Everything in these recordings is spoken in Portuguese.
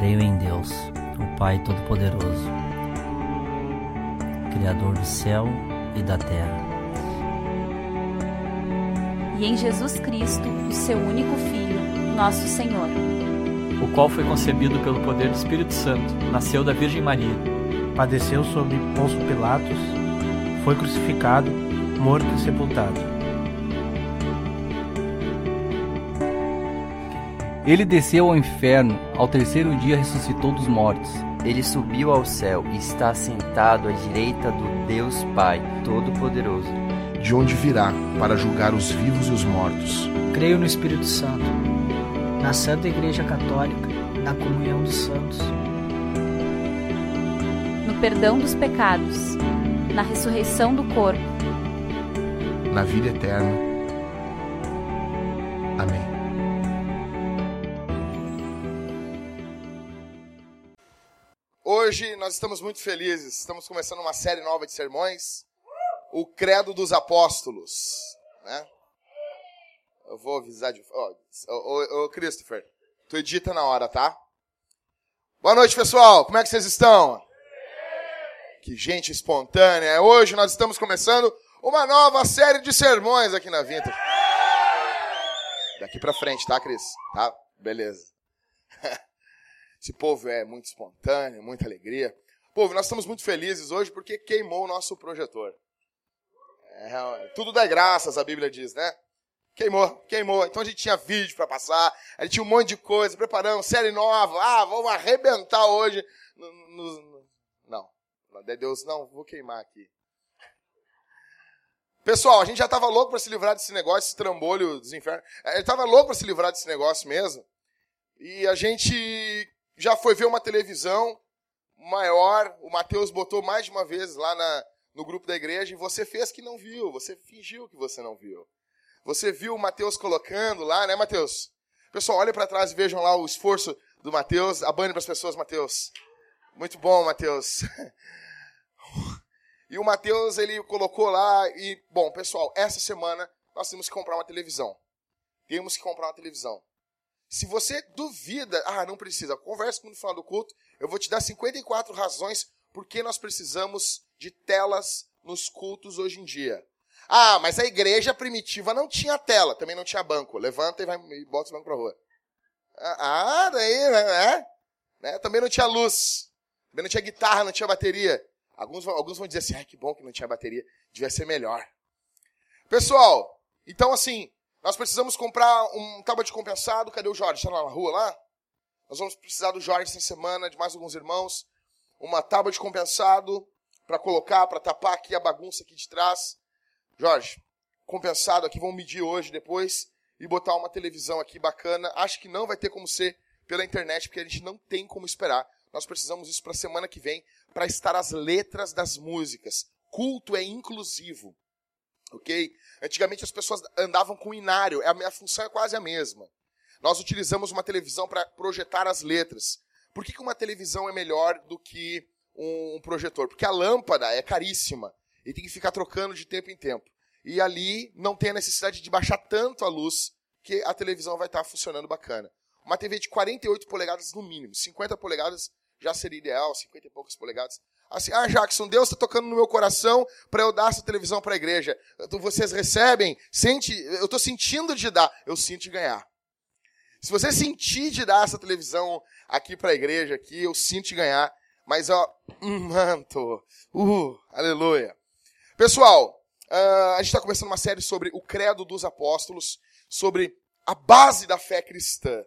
Creio em Deus, o Pai Todo-Poderoso, Criador do céu e da terra. E em Jesus Cristo, o seu único Filho, nosso Senhor. O qual foi concebido pelo poder do Espírito Santo, nasceu da Virgem Maria. Padeceu sob Pôncio Pilatos, foi crucificado, morto e sepultado. Ele desceu ao inferno, ao terceiro dia ressuscitou dos mortos. Ele subiu ao céu e está sentado à direita do Deus Pai Todo-Poderoso. De onde virá para julgar os vivos e os mortos. Creio no Espírito Santo, na Santa Igreja Católica, na comunhão dos santos, no perdão dos pecados, na ressurreição do corpo, na vida eterna. Amém. Nós estamos muito felizes. Estamos começando uma série nova de sermões, o Credo dos Apóstolos, né? Eu vou avisar de, ô, oh, oh, Christopher, tu edita na hora, tá? Boa noite, pessoal. Como é que vocês estão? Que gente espontânea. Hoje nós estamos começando uma nova série de sermões aqui na Vinta. Daqui pra frente, tá, Cris? Tá? Beleza. Esse povo é muito espontâneo, muita alegria. Povo, nós estamos muito felizes hoje porque queimou o nosso projetor. É, tudo dá graças, a Bíblia diz, né? Queimou, queimou. Então a gente tinha vídeo para passar, a gente tinha um monte de coisa, preparamos série nova. Ah, vamos arrebentar hoje. No, no, não, Deus, não, vou queimar aqui. Pessoal, a gente já estava louco para se livrar desse negócio, esse trambolho dos infernos. É, ele estava louco para se livrar desse negócio mesmo. E a gente já foi ver uma televisão maior, o Mateus botou mais de uma vez lá na, no grupo da igreja e você fez que não viu, você fingiu que você não viu. Você viu o Mateus colocando lá, né, Mateus? Pessoal, olhem para trás e vejam lá o esforço do Mateus. Abane para as pessoas, Mateus. Muito bom, Mateus. E o Mateus, ele colocou lá e, bom, pessoal, essa semana nós temos que comprar uma televisão. Temos que comprar uma televisão. Se você duvida, ah, não precisa, converse comigo no final do culto, eu vou te dar 54 razões por que nós precisamos de telas nos cultos hoje em dia. Ah, mas a igreja primitiva não tinha tela, também não tinha banco. Levanta e vai e bota o banco pra rua. Ah, ah daí, né? né? Também não tinha luz. Também não tinha guitarra, não tinha bateria. Alguns, alguns vão dizer assim, ai, que bom que não tinha bateria. Devia ser melhor. Pessoal, então assim, nós precisamos comprar um tábua de compensado. Cadê o Jorge? Está lá na rua lá? Nós vamos precisar do Jorge essa semana, de mais alguns irmãos. Uma tábua de compensado para colocar, para tapar aqui a bagunça aqui de trás. Jorge, compensado aqui, vamos medir hoje, depois, e botar uma televisão aqui bacana. Acho que não vai ter como ser pela internet, porque a gente não tem como esperar. Nós precisamos isso para a semana que vem, para estar as letras das músicas. Culto é inclusivo. Ok? Antigamente as pessoas andavam com inário, a minha função é quase a mesma. Nós utilizamos uma televisão para projetar as letras. Por que, que uma televisão é melhor do que um, um projetor? Porque a lâmpada é caríssima e tem que ficar trocando de tempo em tempo. E ali não tem a necessidade de baixar tanto a luz que a televisão vai estar funcionando bacana. Uma TV de 48 polegadas no mínimo, 50 polegadas já seria ideal, 50 e poucas polegadas. Assim, ah, Jackson, Deus está tocando no meu coração para eu dar essa televisão para a igreja. Então, vocês recebem, sente, eu estou sentindo de dar, eu sinto de ganhar. Se você sentir de dar essa televisão aqui para a igreja, aqui, eu sinto de ganhar. Mas, ó, um manto, uh, aleluia. Pessoal, uh, a gente está começando uma série sobre o credo dos apóstolos, sobre a base da fé cristã,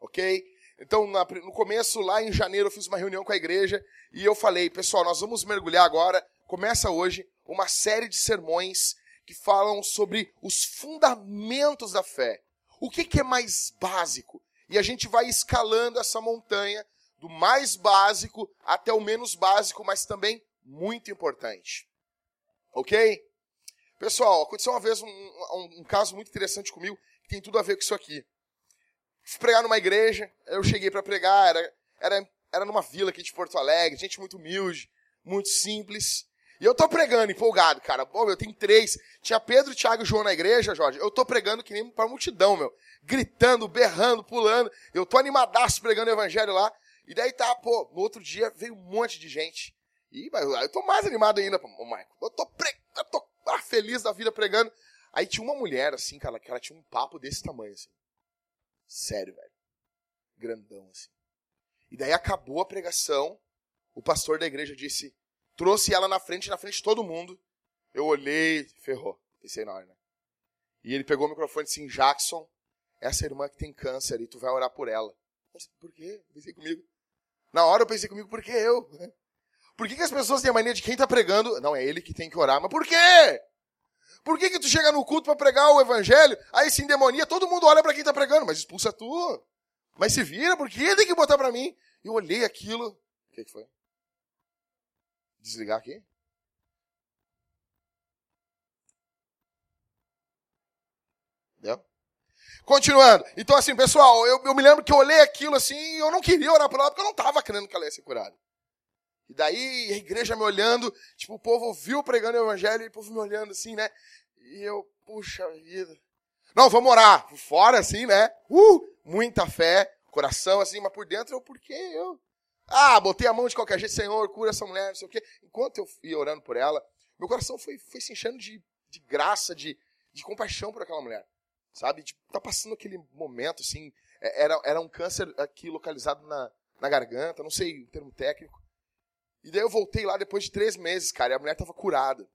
ok? Então, no começo, lá em janeiro, eu fiz uma reunião com a igreja e eu falei, pessoal, nós vamos mergulhar agora, começa hoje, uma série de sermões que falam sobre os fundamentos da fé. O que, é mais básico? E a gente vai escalando essa montanha do mais básico até o menos básico, mas também muito importante. Ok? Pessoal, aconteceu uma vez um, um, um caso muito interessante comigo que tem tudo a ver com isso aqui. Fui pregar numa igreja, eu cheguei para pregar, era, era, era numa vila aqui de Porto Alegre, gente muito humilde, muito simples. E eu tô pregando, empolgado, cara. Pô, eu tenho três. Tinha Pedro, Tiago e João na igreja, Jorge. Eu tô pregando que nem pra multidão, meu. Gritando, berrando, pulando. Eu tô animadaço pregando o evangelho lá. E daí tá, pô, no outro dia veio um monte de gente. E eu tô mais animado ainda, ô Marco. Eu tô, pre... eu tô ah, feliz da vida pregando. Aí tinha uma mulher, assim, cara, que ela tinha um papo desse tamanho, assim. Sério, velho. Grandão, assim. E daí acabou a pregação. O pastor da igreja disse, trouxe ela na frente, na frente de todo mundo. Eu olhei, ferrou. Pensei na hora, né? E ele pegou o microfone e disse, Jackson, essa irmã que tem câncer e tu vai orar por ela. Mas por quê? Pensei comigo. Na hora eu pensei comigo, por que eu? Por que, que as pessoas têm a mania de quem está pregando? Não, é ele que tem que orar. Mas por quê? Por que, que tu chega no culto para pregar o evangelho, aí se endemonia, todo mundo olha para quem está pregando, mas expulsa tu. Mas se vira, por que tem que botar para mim? Eu olhei aquilo. O que, que foi? Desligar aqui? Entendeu? Continuando. Então, assim, pessoal, eu, eu me lembro que eu olhei aquilo assim e eu não queria orar por ela porque eu não estava querendo que ela ia ser curada. E daí a igreja me olhando, tipo, o povo ouviu pregando o evangelho e o povo me olhando assim, né? E eu, puxa vida. Não, vamos orar. Fora assim, né? Uh, muita fé, coração assim, mas por dentro eu, por que eu? Ah, botei a mão de qualquer jeito, Senhor, cura essa mulher, não sei o quê. Enquanto eu ia orando por ela, meu coração foi, foi se enchendo de, de graça, de, de compaixão por aquela mulher. Sabe? Tipo, tá passando aquele momento, assim. é, Era, era um câncer aqui localizado na, na garganta, não sei o termo técnico. E daí eu voltei lá depois de três meses, cara, e a mulher tava curada.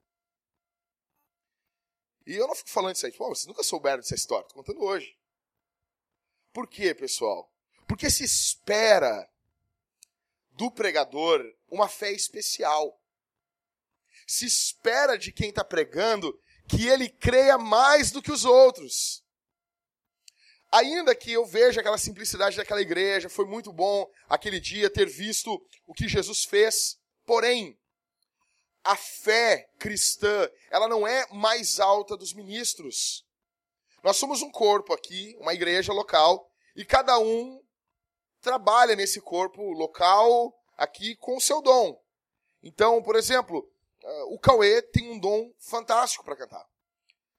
E eu não fico falando isso aí, pô, vocês nunca souberam dessa história, tô contando hoje. Por quê, pessoal? Porque se espera do pregador uma fé especial. Se espera de quem está pregando que ele creia mais do que os outros. Ainda que eu veja aquela simplicidade daquela igreja, foi muito bom aquele dia ter visto o que Jesus fez. Porém, a fé cristã, ela não é mais alta dos ministros. Nós somos um corpo aqui, uma igreja local, e cada um trabalha nesse corpo local aqui com o seu dom. Então, por exemplo, eh, o Cauê tem um dom fantástico para cantar.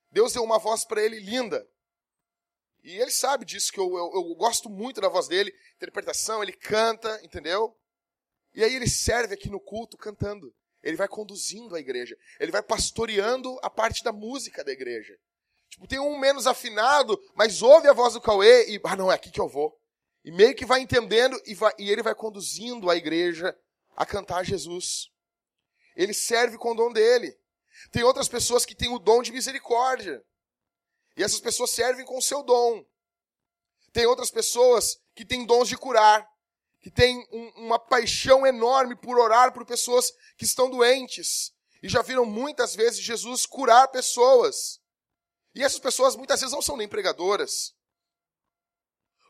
Deus deu uma voz para ele linda. E ele sabe disso, que eu, eu, eu, gosto muito da voz dele, interpretação, ele canta, entendeu? E aí ele serve aqui no culto cantando. Ele vai conduzindo a igreja. Ele vai pastoreando a parte da música da igreja. Tipo, tem um menos afinado, mas ouve a voz do Cauê e, ah, não, é aqui que eu vou. E meio que vai entendendo e, vai, e ele vai conduzindo a igreja a cantar Jesus. Ele serve com o dom dele. Tem outras pessoas que têm o dom de misericórdia. E essas pessoas servem com o seu dom. Tem outras pessoas que têm dons de curar, que têm um, uma paixão enorme por orar por pessoas que estão doentes. E já viram muitas vezes Jesus curar pessoas. E essas pessoas muitas vezes não são nem pregadoras.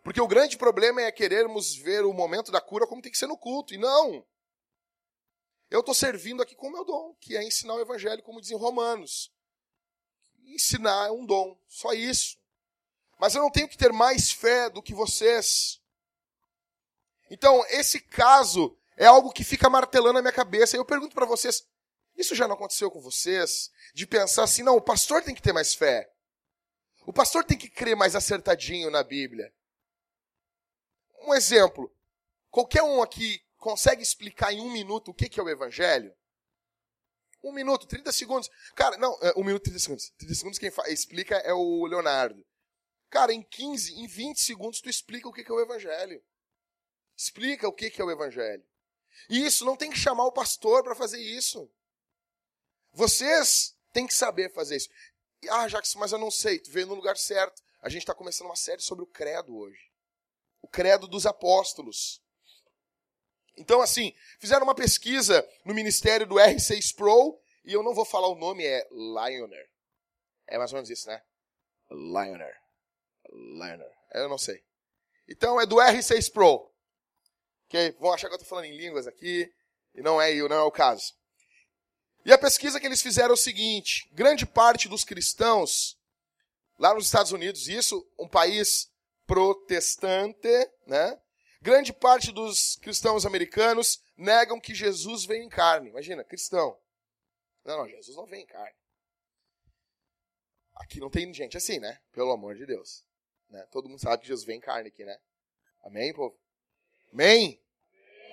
Porque o grande problema é querermos ver o momento da cura como tem que ser no culto. E não. Eu estou servindo aqui com o meu dom, que é ensinar o evangelho, como dizem Romanos ensinar é um dom, só isso. Mas eu não tenho que ter mais fé do que vocês. Então, esse caso é algo que fica martelando na minha cabeça. E eu pergunto para vocês: isso já não aconteceu com vocês? De pensar assim, não, o pastor tem que ter mais fé. O pastor tem que crer mais acertadinho na Bíblia. Um exemplo. Qualquer um aqui consegue explicar em um minuto o que é o Evangelho? Um minuto, 30 segundos. Cara, não, é, um minuto, 30 segundos. 30 segundos quem explica é o Leonardo. Cara, em 15, em 20 segundos tu explica o que é o Evangelho. Explica o que é o Evangelho. E isso, não tem que chamar o pastor para fazer isso. Vocês têm que saber fazer isso. Ah, Jacques, mas eu não sei. Tu veio no lugar certo. A gente está começando uma série sobre o credo hoje. O credo dos apóstolos. Então, assim, fizeram uma pesquisa no ministério do R6 Pro, e eu não vou falar o nome, é Lioner. É mais ou menos isso, né? Lioner. Lioner. Eu não sei. Então, é do R6 Pro. Ok? Vão achar que eu estou falando em línguas aqui, e não é, não é o caso. E a pesquisa que eles fizeram é o seguinte: grande parte dos cristãos, lá nos Estados Unidos, isso, um país protestante, né? Grande parte dos cristãos americanos negam que Jesus veio em carne. Imagina, cristão. Não, não, Jesus não vem em carne. Aqui não tem gente assim, né? Pelo amor de Deus. Né? Todo mundo sabe que Jesus vem em carne aqui, né? Amém, povo? Amém?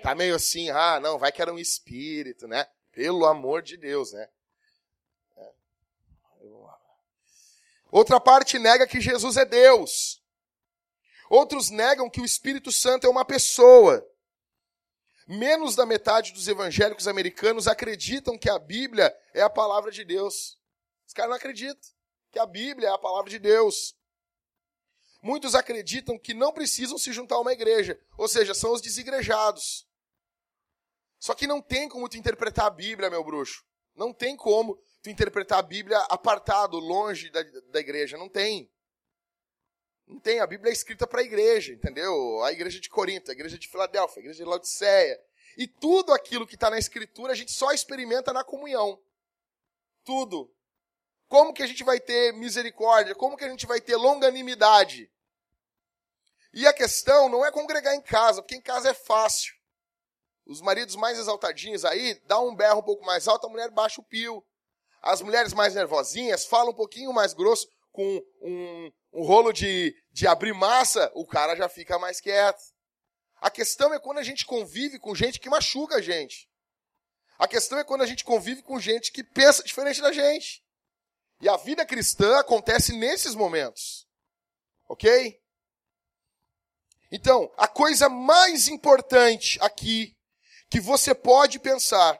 tá meio assim, ah, não, vai que era um espírito, né? Pelo amor de Deus, né? É. Outra parte nega que Jesus é Deus. Outros negam que o Espírito Santo é uma pessoa. Menos da metade dos evangélicos americanos acreditam que a Bíblia é a palavra de Deus. Os caras não acreditam que a Bíblia é a palavra de Deus. Muitos acreditam que não precisam se juntar a uma igreja, ou seja, são os desigrejados. Só que não tem como tu interpretar a Bíblia, meu bruxo. Não tem como tu interpretar a Bíblia apartado, longe da, da igreja. Não tem. Não tem. A Bíblia é escrita para a igreja, entendeu? A igreja de Corinto, a igreja de Filadélfia, a igreja de Laodiceia. E tudo aquilo que está na Escritura a gente só experimenta na comunhão. Tudo. Como que a gente vai ter misericórdia? Como que a gente vai ter longanimidade? E a questão não é congregar em casa, porque em casa é fácil. Os maridos mais exaltadinhos aí, dá um berro um pouco mais alto, a mulher baixa o pio. As mulheres mais nervosinhas falam um pouquinho mais grosso, com um, um rolo de, de abrir massa, o cara já fica mais quieto. A questão é quando a gente convive com gente que machuca a gente. A questão é quando a gente convive com gente que pensa diferente da gente. E a vida cristã acontece nesses momentos. Ok? Então, a coisa mais importante aqui que você pode pensar,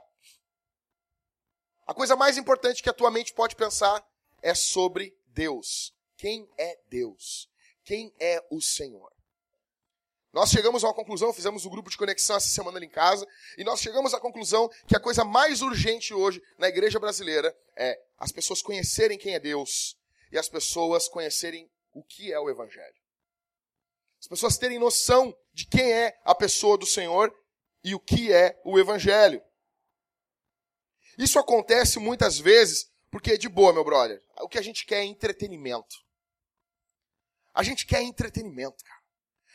a coisa mais importante que a tua mente pode pensar é sobre Deus. Quem é Deus? Quem é o Senhor? Nós chegamos a uma conclusão, fizemos um grupo de conexão essa semana ali em casa, e nós chegamos à conclusão que a coisa mais urgente hoje na igreja brasileira é as pessoas conhecerem quem é Deus e as pessoas conhecerem o que é o Evangelho. As pessoas terem noção de quem é a pessoa do Senhor e o que é o Evangelho. Isso acontece muitas vezes porque, de boa, meu brother, o que a gente quer é entretenimento. A gente quer entretenimento, cara.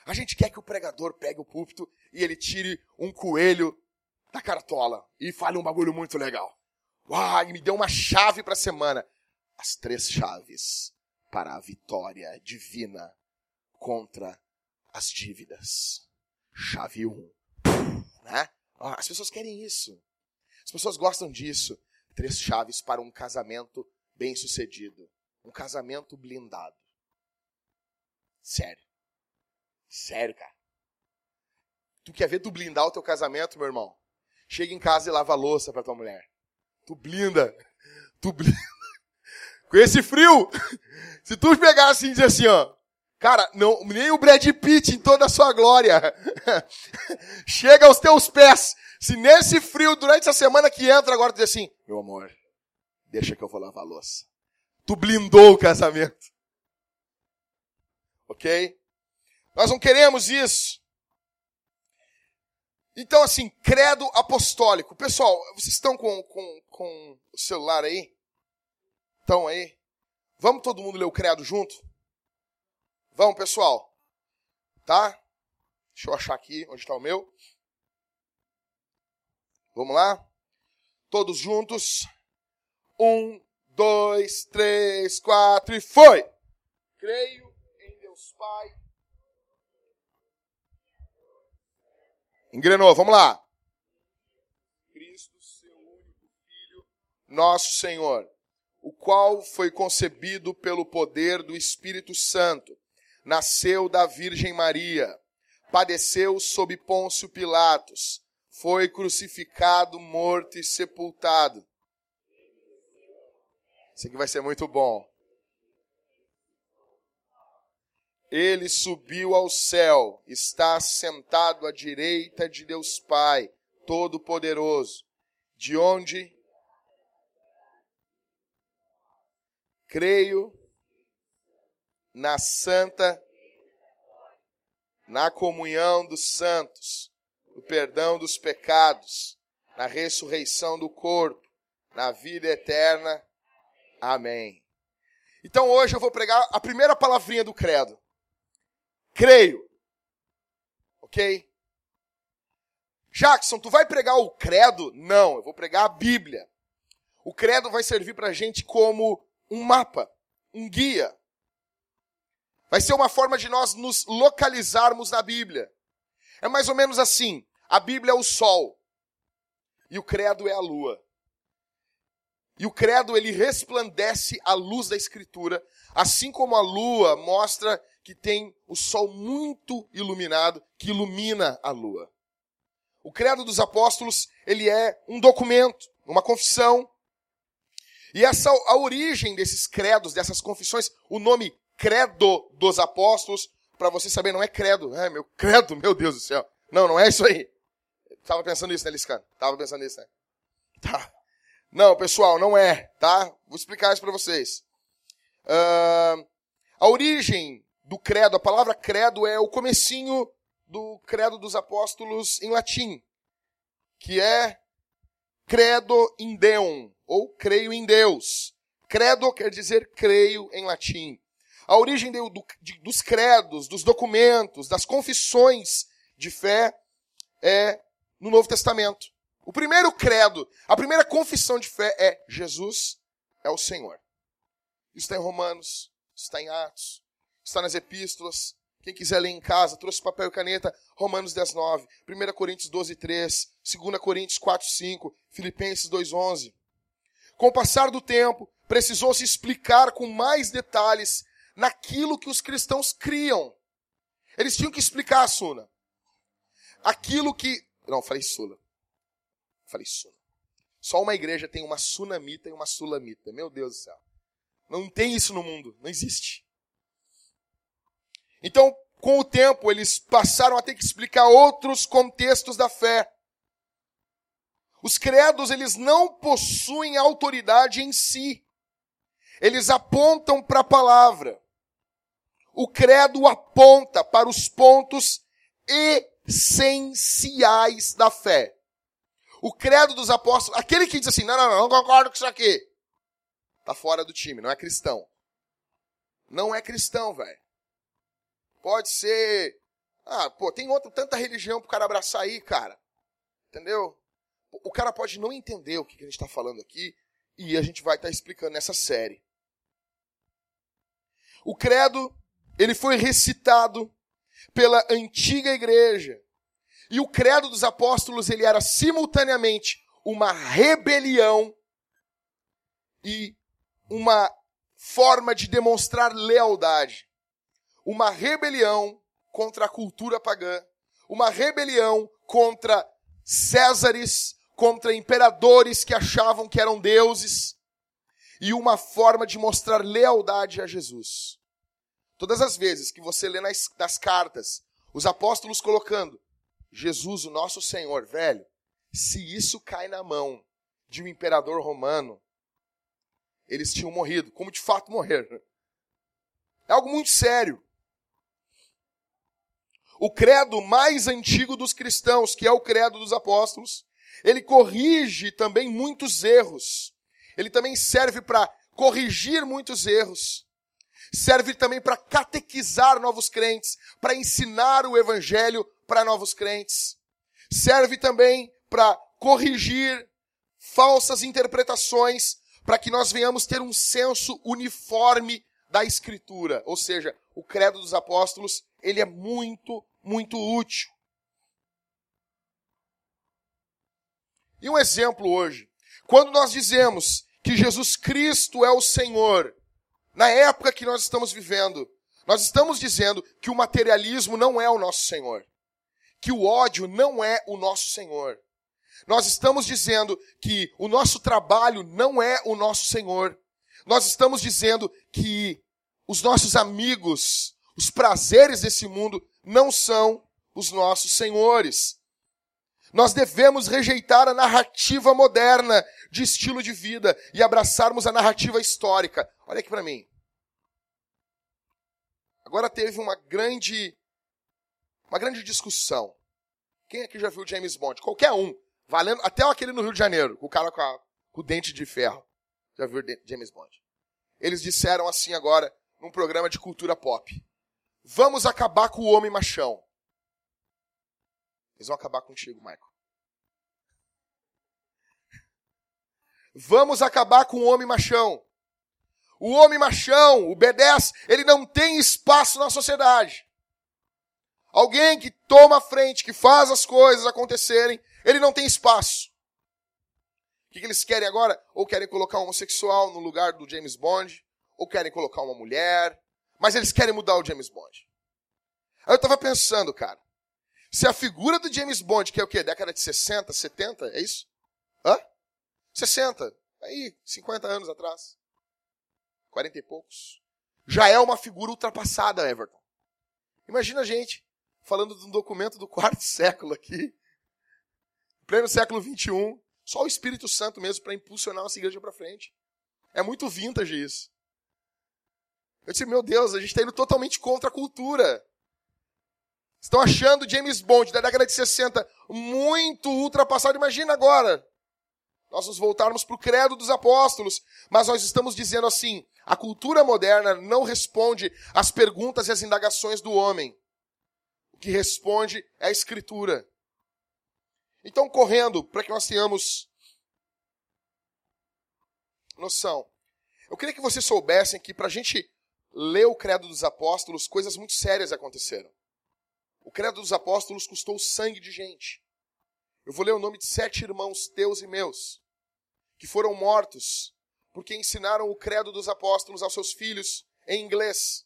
A gente quer que o pregador pegue o púlpito e ele tire um coelho da cartola e fale um bagulho muito legal. Uau, me deu uma chave para a semana. As três chaves para a vitória divina contra as dívidas. Chave 1. Um. Né? As pessoas querem isso. As pessoas gostam disso. Três chaves para um casamento bem sucedido. Um casamento blindado. Sério. Sério, cara. Tu quer ver tu blindar o teu casamento, meu irmão? Chega em casa e lava a louça pra tua mulher. Tu blinda. Tu blinda. Com esse frio, se tu pegar assim e dizer assim, ó, Cara, não, nem o Brad Pitt em toda a sua glória chega aos teus pés. Se nesse frio, durante essa semana que entra, agora tu diz assim, meu amor, deixa que eu vou lavar a louça. Tu blindou o casamento. Ok? Nós não queremos isso. Então, assim, credo apostólico. Pessoal, vocês estão com, com, com o celular aí? Estão aí? Vamos todo mundo ler o credo junto? Vamos, pessoal. Tá? Deixa eu achar aqui onde está o meu. Vamos lá? Todos juntos. Um, dois, três, quatro e foi! Creio Deus Pai. Engrenou, vamos lá. Cristo, seu único Filho, nosso Senhor, o qual foi concebido pelo poder do Espírito Santo nasceu da Virgem Maria, padeceu sob Pôncio Pilatos, foi crucificado, morto e sepultado. Isso aqui vai ser muito bom. Ele subiu ao céu, está sentado à direita de Deus Pai, Todo-Poderoso, de onde creio na santa, na comunhão dos santos, no perdão dos pecados, na ressurreição do corpo, na vida eterna. Amém. Então hoje eu vou pregar a primeira palavrinha do credo. Creio. Ok? Jackson, tu vai pregar o credo? Não, eu vou pregar a Bíblia. O credo vai servir para a gente como um mapa, um guia. Vai ser uma forma de nós nos localizarmos na Bíblia. É mais ou menos assim. A Bíblia é o sol. E o credo é a lua. E o credo ele resplandece a luz da escritura, assim como a lua mostra que tem o sol muito iluminado que ilumina a lua. O credo dos apóstolos, ele é um documento, uma confissão. E essa a origem desses credos, dessas confissões, o nome credo dos apóstolos, para você saber, não é credo. É, meu credo, meu Deus do céu. Não, não é isso aí. Tava pensando nisso, né, Liscano? Tava pensando nisso, né? Tá. Não, pessoal, não é, tá? Vou explicar isso para vocês. Uh, a origem do credo, a palavra credo é o comecinho do credo dos apóstolos em latim, que é credo in Deum, ou creio em Deus. Credo quer dizer creio em latim. A origem do, de, dos credos, dos documentos, das confissões de fé é no Novo Testamento. O primeiro credo, a primeira confissão de fé é Jesus é o Senhor. Isso está em Romanos, está em Atos, está nas epístolas. Quem quiser ler em casa, trouxe papel e caneta, Romanos 10, 9, 1 Coríntios 12, 3, 2 Coríntios 4, 5, Filipenses 2, 11. Com o passar do tempo, precisou se explicar com mais detalhes naquilo que os cristãos criam. Eles tinham que explicar, Suna. Aquilo que. Não, falei Sula. Falei Suna. Só uma igreja tem uma sunamita e uma sulamita. Meu Deus do céu. Não tem isso no mundo. Não existe. Então, com o tempo, eles passaram a ter que explicar outros contextos da fé. Os credos, eles não possuem autoridade em si. Eles apontam para a palavra. O credo aponta para os pontos essenciais da fé. O credo dos apóstolos, aquele que diz assim, não, não, não, não concordo com isso aqui. Tá fora do time, não é cristão. Não é cristão, velho. Pode ser. Ah, pô, tem outra tanta religião pro cara abraçar aí, cara. Entendeu? O cara pode não entender o que a gente está falando aqui e a gente vai estar tá explicando nessa série. O credo, ele foi recitado pela antiga igreja. E o credo dos apóstolos, ele era simultaneamente uma rebelião e uma forma de demonstrar lealdade uma rebelião contra a cultura pagã, uma rebelião contra Césares, contra imperadores que achavam que eram deuses, e uma forma de mostrar lealdade a Jesus. Todas as vezes que você lê nas, nas cartas os apóstolos colocando Jesus, o nosso Senhor, velho, se isso cai na mão de um imperador romano, eles tinham morrido, como de fato morreram. É algo muito sério o credo mais antigo dos cristãos, que é o credo dos apóstolos, ele corrige também muitos erros. Ele também serve para corrigir muitos erros. Serve também para catequizar novos crentes, para ensinar o evangelho para novos crentes. Serve também para corrigir falsas interpretações, para que nós venhamos ter um senso uniforme da escritura. Ou seja, o credo dos apóstolos, ele é muito muito útil. E um exemplo hoje. Quando nós dizemos que Jesus Cristo é o Senhor, na época que nós estamos vivendo, nós estamos dizendo que o materialismo não é o nosso Senhor. Que o ódio não é o nosso Senhor. Nós estamos dizendo que o nosso trabalho não é o nosso Senhor. Nós estamos dizendo que os nossos amigos, os prazeres desse mundo não são os nossos senhores. Nós devemos rejeitar a narrativa moderna de estilo de vida e abraçarmos a narrativa histórica. Olha aqui para mim. Agora teve uma grande uma grande discussão. Quem aqui já viu James Bond? Qualquer um, valendo até aquele no Rio de Janeiro, o cara com, a, com o dente de ferro. Já viu James Bond? Eles disseram assim agora num programa de cultura pop. Vamos acabar com o homem machão. Eles vão acabar contigo, Michael. Vamos acabar com o homem machão. O homem machão, o B10, ele não tem espaço na sociedade. alguém que toma a frente, que faz as coisas acontecerem, ele não tem espaço. O que, eles querem agora? Ou querem colocar um homossexual no lugar do James Bond, ou querem colocar uma mulher, mas eles querem mudar o James Bond. Aí eu tava pensando, cara, se a figura do James Bond, que é o quê? Década de 60, 70, é isso? Hã? 60. Aí, 50 anos atrás. 40 e poucos. Já é uma figura ultrapassada, Everton. Imagina a gente falando de um documento do quarto século aqui, pleno século 21, só o Espírito Santo mesmo para impulsionar nossa igreja para frente. É muito vintage isso. Eu disse, meu Deus, a gente está indo totalmente contra a cultura. Estão achando James Bond da década de 60 muito ultrapassado. Imagina agora. Nós nos voltarmos para o credo dos apóstolos. Mas nós estamos dizendo assim: a cultura moderna não responde às perguntas e às indagações do homem. O que responde é a escritura. Então, correndo, para que nós tenhamos noção. Eu queria que vocês soubessem que para a gente ler o Credo dos Apóstolos, coisas muito sérias aconteceram. O Credo dos Apóstolos custou sangue de gente. Eu vou ler o nome de sete irmãos teus e meus, que foram mortos porque ensinaram o Credo dos Apóstolos aos seus filhos em inglês.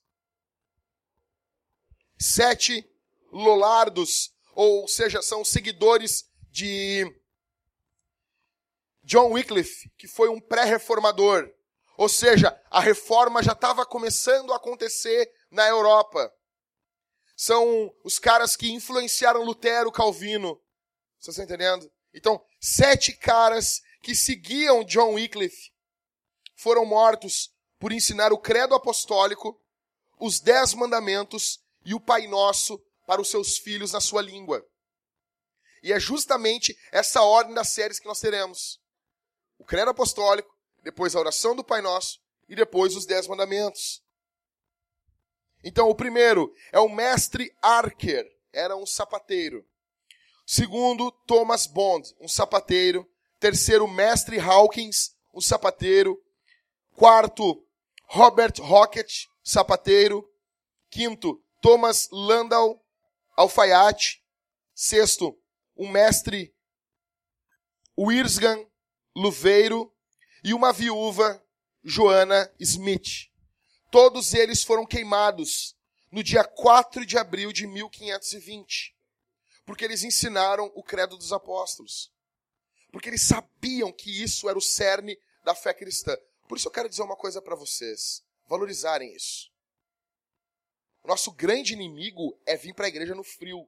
Sete Lolardos, ou seja, são seguidores de John Wycliffe, que foi um pré-reformador. Ou seja, a reforma já estava começando a acontecer na Europa. São os caras que influenciaram Lutero, Calvino. Vocês estão entendendo? Então, sete caras que seguiam John Wycliffe foram mortos por ensinar o credo apostólico, os dez mandamentos e o Pai Nosso para os seus filhos na sua língua. E é justamente essa ordem das séries que nós teremos. O credo apostólico, depois a oração do Pai Nosso e depois os dez mandamentos. Então, o primeiro é o mestre Archer, era um sapateiro. Segundo, Thomas Bond, um sapateiro. Terceiro, mestre Hawkins, um sapateiro. Quarto, Robert Rocket, sapateiro. Quinto, Thomas Landau, alfaiate. Sexto, o mestre Wirsgan, luveiro. E uma viúva, Joana Smith. Todos eles foram queimados no dia 4 de abril de 1520. Porque eles ensinaram o credo dos apóstolos. Porque eles sabiam que isso era o cerne da fé cristã. Por isso eu quero dizer uma coisa para vocês: valorizarem isso. Nosso grande inimigo é vir para a igreja no frio.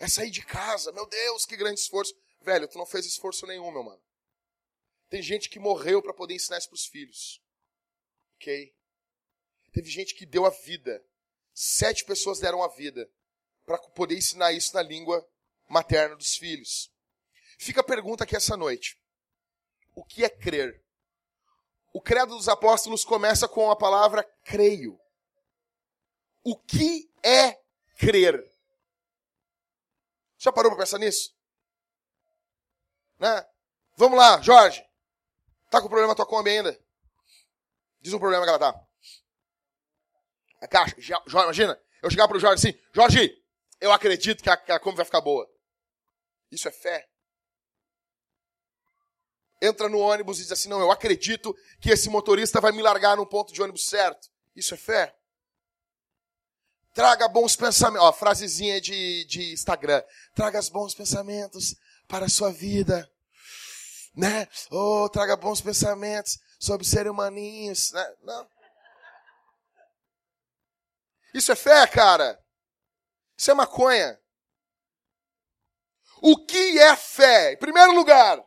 É sair de casa. Meu Deus, que grande esforço. Velho, tu não fez esforço nenhum, meu mano. Tem gente que morreu para poder ensinar isso para os filhos. Ok? Teve gente que deu a vida. Sete pessoas deram a vida para poder ensinar isso na língua materna dos filhos. Fica a pergunta aqui essa noite. O que é crer? O credo dos apóstolos começa com a palavra creio. O que é crer? Já parou para pensar nisso? Né? Vamos lá, Jorge. Tá com problema tua Kombi ainda? Diz um problema que ela tá. A caixa, imagina, eu chegar pro Jorge assim, Jorge, eu acredito que a, que a Kombi vai ficar boa. Isso é fé entra no ônibus e diz assim: Não, eu acredito que esse motorista vai me largar no ponto de ônibus certo. Isso é fé. Traga bons pensamentos. Ó, frasezinha de, de Instagram. Traga bons pensamentos para a sua vida. Né? Oh, traga bons pensamentos sobre serem humaninhos. Né? Não. Isso é fé, cara. Isso é maconha. O que é fé? Em primeiro lugar,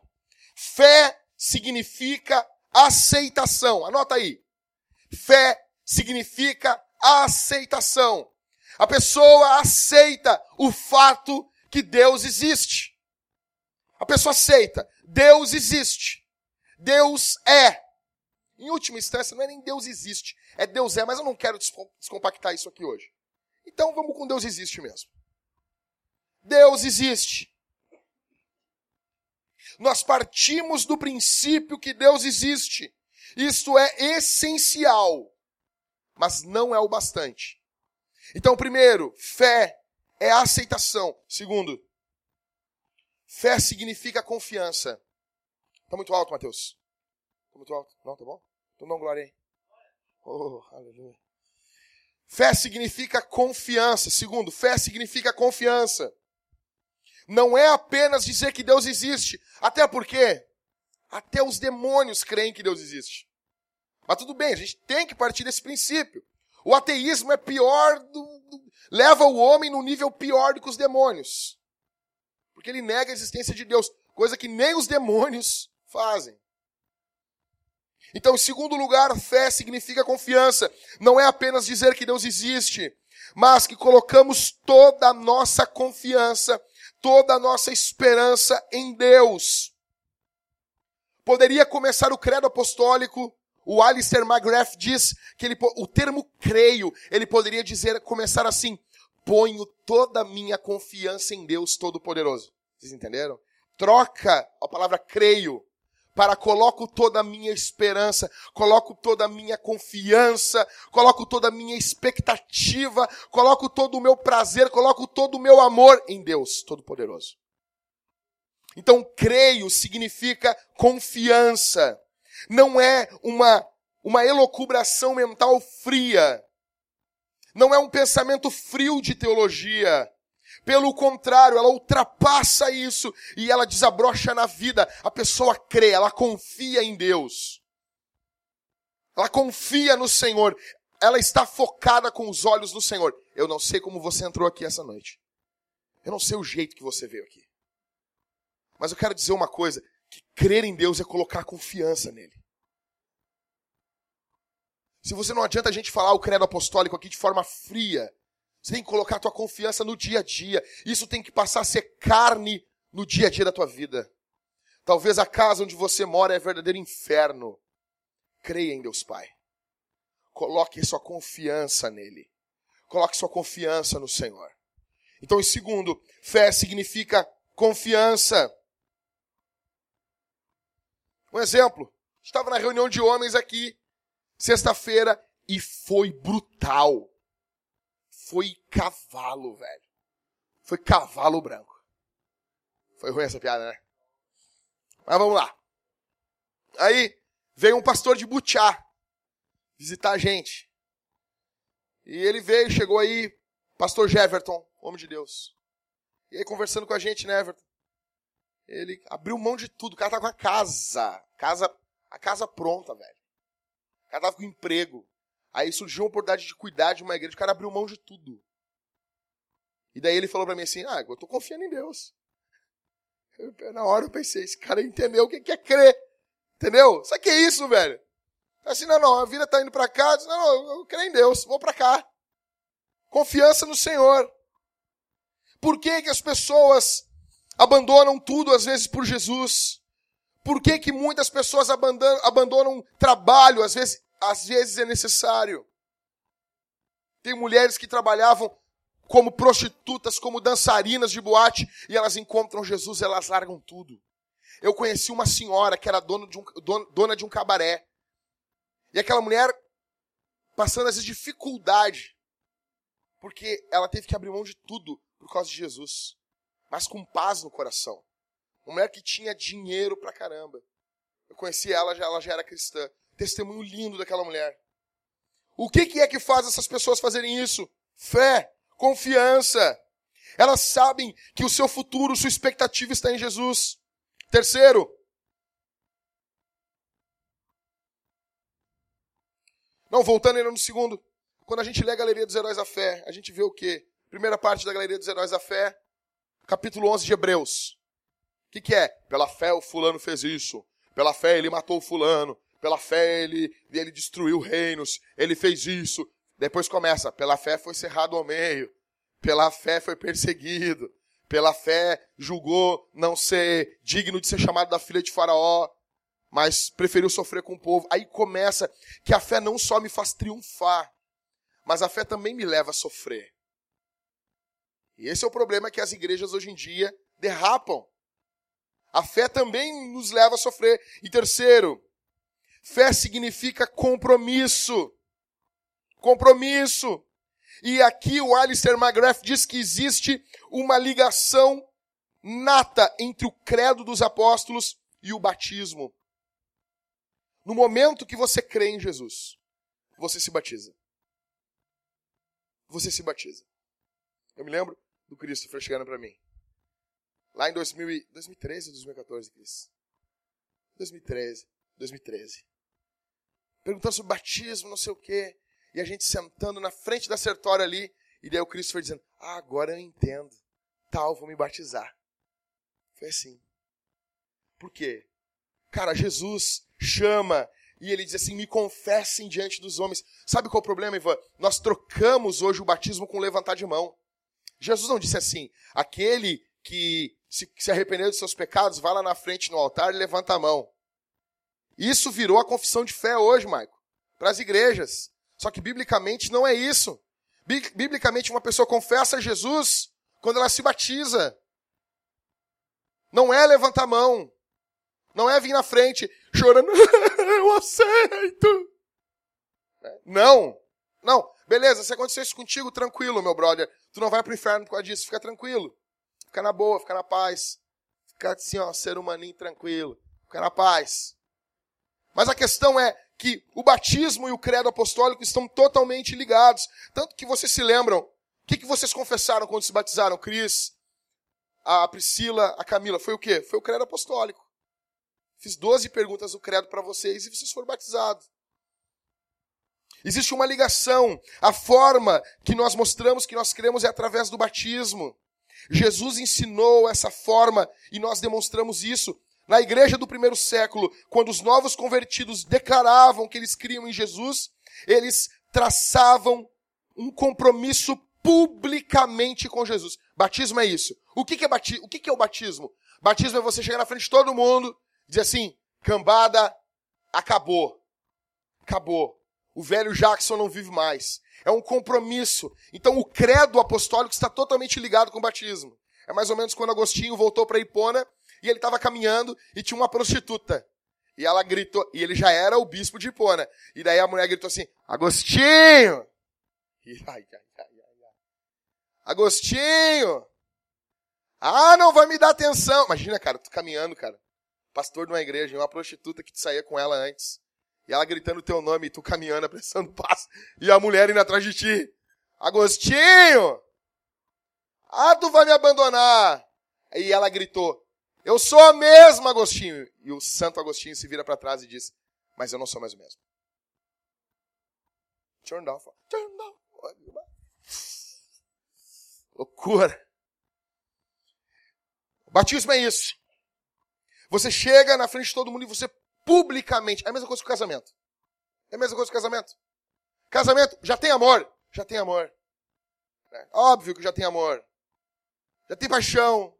Fé significa aceitação. Anota aí. Fé significa aceitação. A pessoa aceita o fato que Deus existe. A pessoa aceita. Deus existe. Deus é. Em última instância, não é nem Deus existe. É Deus é, mas eu não quero descompactar isso aqui hoje. Então vamos com Deus existe mesmo. Deus existe. Nós partimos do princípio que Deus existe. Isto é essencial, mas não é o bastante. Então, primeiro, fé é aceitação. Segundo, fé significa confiança. Tá muito alto, Mateus? Tá muito alto? Não, tá bom? Então um glória aí. Oh, aleluia. Fé significa confiança. Segundo, fé significa confiança. Não é apenas dizer que Deus existe. Até porque até os demônios creem que Deus existe. Mas tudo bem, a gente tem que partir desse princípio. O ateísmo é pior, do, leva o homem no nível pior do que os demônios. Porque ele nega a existência de Deus, coisa que nem os demônios fazem. Então, em segundo lugar, fé significa confiança. Não é apenas dizer que Deus existe, mas que colocamos toda a nossa confiança, toda a nossa esperança em Deus. Poderia começar o credo apostólico o Alistair McGrath diz que ele, o termo creio, ele poderia dizer, começar assim, ponho toda a minha confiança em Deus Todo-Poderoso. Vocês entenderam? Troca a palavra creio para coloco toda a minha esperança, coloco toda a minha confiança, coloco toda a minha expectativa, coloco todo o meu prazer, coloco todo o meu amor em Deus Todo-Poderoso. Então, creio significa confiança não é uma, uma elocubração mental fria. Não é um pensamento frio de teologia. Pelo contrário, ela ultrapassa isso e ela desabrocha na vida. A pessoa crê, ela confia em Deus. Ela confia no Senhor. Ela está focada com os olhos no Senhor. Eu não sei como você entrou aqui essa noite. Eu não sei o jeito que você veio aqui. Mas eu quero dizer uma coisa que crer em Deus é colocar confiança nele. Se você não adianta a gente falar o credo apostólico aqui de forma fria, você tem que colocar a tua confiança no dia a dia. Isso tem que passar a ser carne no dia a dia da tua vida. Talvez a casa onde você mora é verdadeiro inferno. Creia em Deus Pai. Coloque sua confiança nele. Coloque sua confiança no Senhor. Então, em segundo, fé significa confiança. Um exemplo. Estava na reunião de homens aqui, sexta-feira, e foi brutal. Foi cavalo, velho. Foi cavalo branco. Foi ruim essa piada, né? Mas vamos lá. Aí veio um pastor de Butiá visitar a gente. E ele veio, chegou aí, pastor Jeverton, homem de Deus. E aí conversando com a gente, né, Everton? Ele abriu mão de tudo. O cara tá com a casa. Casa, a casa pronta, velho. O cara tava com emprego. Aí surgiu a oportunidade de cuidar de uma igreja. O cara abriu mão de tudo. E daí ele falou para mim assim: Ah, eu tô confiando em Deus. Eu, na hora eu pensei: esse cara entendeu o que é crer. Entendeu? Sabe que é isso, velho? Assim, não, não, a vida tá indo para cá. Disse, não, não, eu creio em Deus, vou para cá. Confiança no Senhor. Por que, que as pessoas abandonam tudo às vezes por Jesus? Por que, que muitas pessoas abandonam, abandonam trabalho, às vezes, às vezes é necessário? Tem mulheres que trabalhavam como prostitutas, como dançarinas de boate, e elas encontram Jesus, elas largam tudo. Eu conheci uma senhora que era dona de um, dona de um cabaré. E aquela mulher passando vezes dificuldade, porque ela teve que abrir mão de tudo por causa de Jesus mas com paz no coração. Uma mulher que tinha dinheiro pra caramba. Eu conheci ela, ela já era cristã. Testemunho lindo daquela mulher. O que, que é que faz essas pessoas fazerem isso? Fé, confiança. Elas sabem que o seu futuro, sua expectativa está em Jesus. Terceiro, Não, voltando ainda no segundo. Quando a gente lê a Galeria dos Heróis da Fé, a gente vê o quê? Primeira parte da Galeria dos Heróis da Fé, capítulo 11 de Hebreus. O que, que é? Pela fé o fulano fez isso. Pela fé ele matou o fulano. Pela fé ele, ele destruiu reinos. Ele fez isso. Depois começa. Pela fé foi cerrado ao meio. Pela fé foi perseguido. Pela fé julgou não ser digno de ser chamado da filha de Faraó. Mas preferiu sofrer com o povo. Aí começa que a fé não só me faz triunfar, mas a fé também me leva a sofrer. E esse é o problema que as igrejas hoje em dia derrapam. A fé também nos leva a sofrer. E terceiro, fé significa compromisso. Compromisso. E aqui o Alistair McGrath diz que existe uma ligação nata entre o credo dos apóstolos e o batismo. No momento que você crê em Jesus, você se batiza. Você se batiza. Eu me lembro do Christopher chegando para mim. Lá em 2000, 2013 ou 2014, Cris? 2013. 2013. Perguntando sobre batismo, não sei o quê. E a gente sentando na frente da sertória ali. E daí o Christopher dizendo: Ah, agora eu entendo. Tal, vou me batizar. Foi assim. Por quê? Cara, Jesus chama e ele diz assim: me confessem diante dos homens. Sabe qual é o problema, Ivan? Nós trocamos hoje o batismo com levantar de mão. Jesus não disse assim: aquele que se, se arrependeu dos seus pecados, vá lá na frente no altar e levanta a mão. Isso virou a confissão de fé hoje, Maico, para as igrejas. Só que biblicamente não é isso. Biblicamente, uma pessoa confessa Jesus quando ela se batiza. Não é levantar a mão. Não é vir na frente chorando, eu aceito. Não, não. Beleza, se acontecer isso contigo, tranquilo, meu brother. Tu não vai pro inferno por causa disso, fica tranquilo. Fica na boa, fica na paz. Fica assim, ó, ser humaninho tranquilo. Fica na paz. Mas a questão é que o batismo e o credo apostólico estão totalmente ligados. Tanto que vocês se lembram, o que, que vocês confessaram quando se batizaram? Cris, a Priscila, a Camila, foi o quê? Foi o credo apostólico. Fiz 12 perguntas do credo para vocês e vocês foram batizados. Existe uma ligação. A forma que nós mostramos que nós cremos é através do batismo. Jesus ensinou essa forma e nós demonstramos isso. Na igreja do primeiro século, quando os novos convertidos declaravam que eles criam em Jesus, eles traçavam um compromisso publicamente com Jesus. Batismo é isso. O que, é, bati o, que é o batismo? Batismo é você chegar na frente de todo mundo Diz assim, cambada, acabou. Acabou. O velho Jackson não vive mais. É um compromisso. Então o credo apostólico está totalmente ligado com o batismo. É mais ou menos quando Agostinho voltou para Hipona e ele estava caminhando e tinha uma prostituta. E ela gritou, e ele já era o bispo de Hipona. E daí a mulher gritou assim: Agostinho! E, ai, ai, ai, Agostinho! Ah, não vai me dar atenção. Imagina, cara, tu caminhando, cara pastor de uma igreja, uma prostituta que te saía com ela antes. E ela gritando o teu nome, e tu caminhando, apressando passo. E a mulher indo atrás de ti. Agostinho! Ah, tu vai me abandonar! E ela gritou, eu sou a mesma, Agostinho. E o santo Agostinho se vira para trás e diz, mas eu não sou mais o mesmo. Turn down. Turn down. Loucura. Batismo é isso. Você chega na frente de todo mundo e você publicamente. É a mesma coisa que o casamento. É a mesma coisa que o casamento. Casamento, já tem amor? Já tem amor. É, óbvio que já tem amor. Já tem paixão.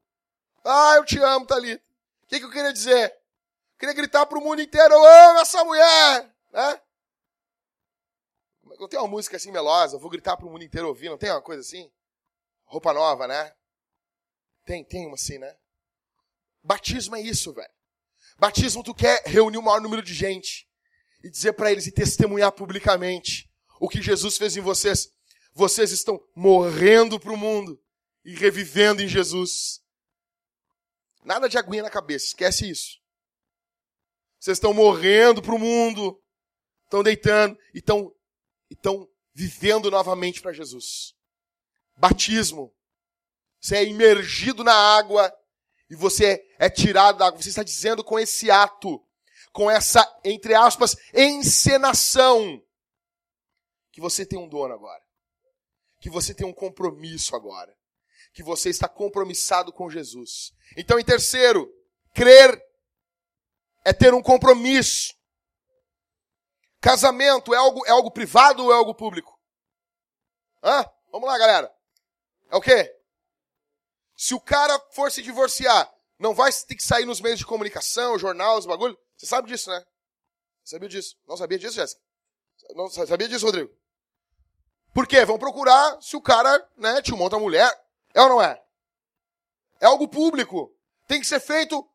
Ah, eu te amo, Thalita. O que, que eu queria dizer? Eu queria gritar pro mundo inteiro, eu amo essa mulher! Né? Eu tenho uma música assim melosa, eu vou gritar pro mundo inteiro ouvir, não tem uma coisa assim? Roupa nova, né? Tem, tem uma assim, né? Batismo é isso, velho. Batismo tu quer reunir o maior número de gente e dizer para eles e testemunhar publicamente o que Jesus fez em vocês. Vocês estão morrendo pro mundo e revivendo em Jesus. Nada de aguinha na cabeça, esquece isso. Vocês estão morrendo pro mundo, estão deitando e estão, estão vivendo novamente para Jesus. Batismo. Você é imergido na água e você é tirado da água. Você está dizendo com esse ato, com essa, entre aspas, encenação, que você tem um dono agora. Que você tem um compromisso agora. Que você está compromissado com Jesus. Então, em terceiro, crer é ter um compromisso. Casamento é algo, é algo privado ou é algo público? Hã? Vamos lá, galera. É o quê? Se o cara for se divorciar, não vai ter que sair nos meios de comunicação, jornal, os bagulho? Você sabe disso, né? Você sabia disso? Não sabia disso, Jéssica? Não sabia disso, Rodrigo? Por quê? Vão procurar se o cara, né, te monta mulher. É ou não é? É algo público. Tem que ser feito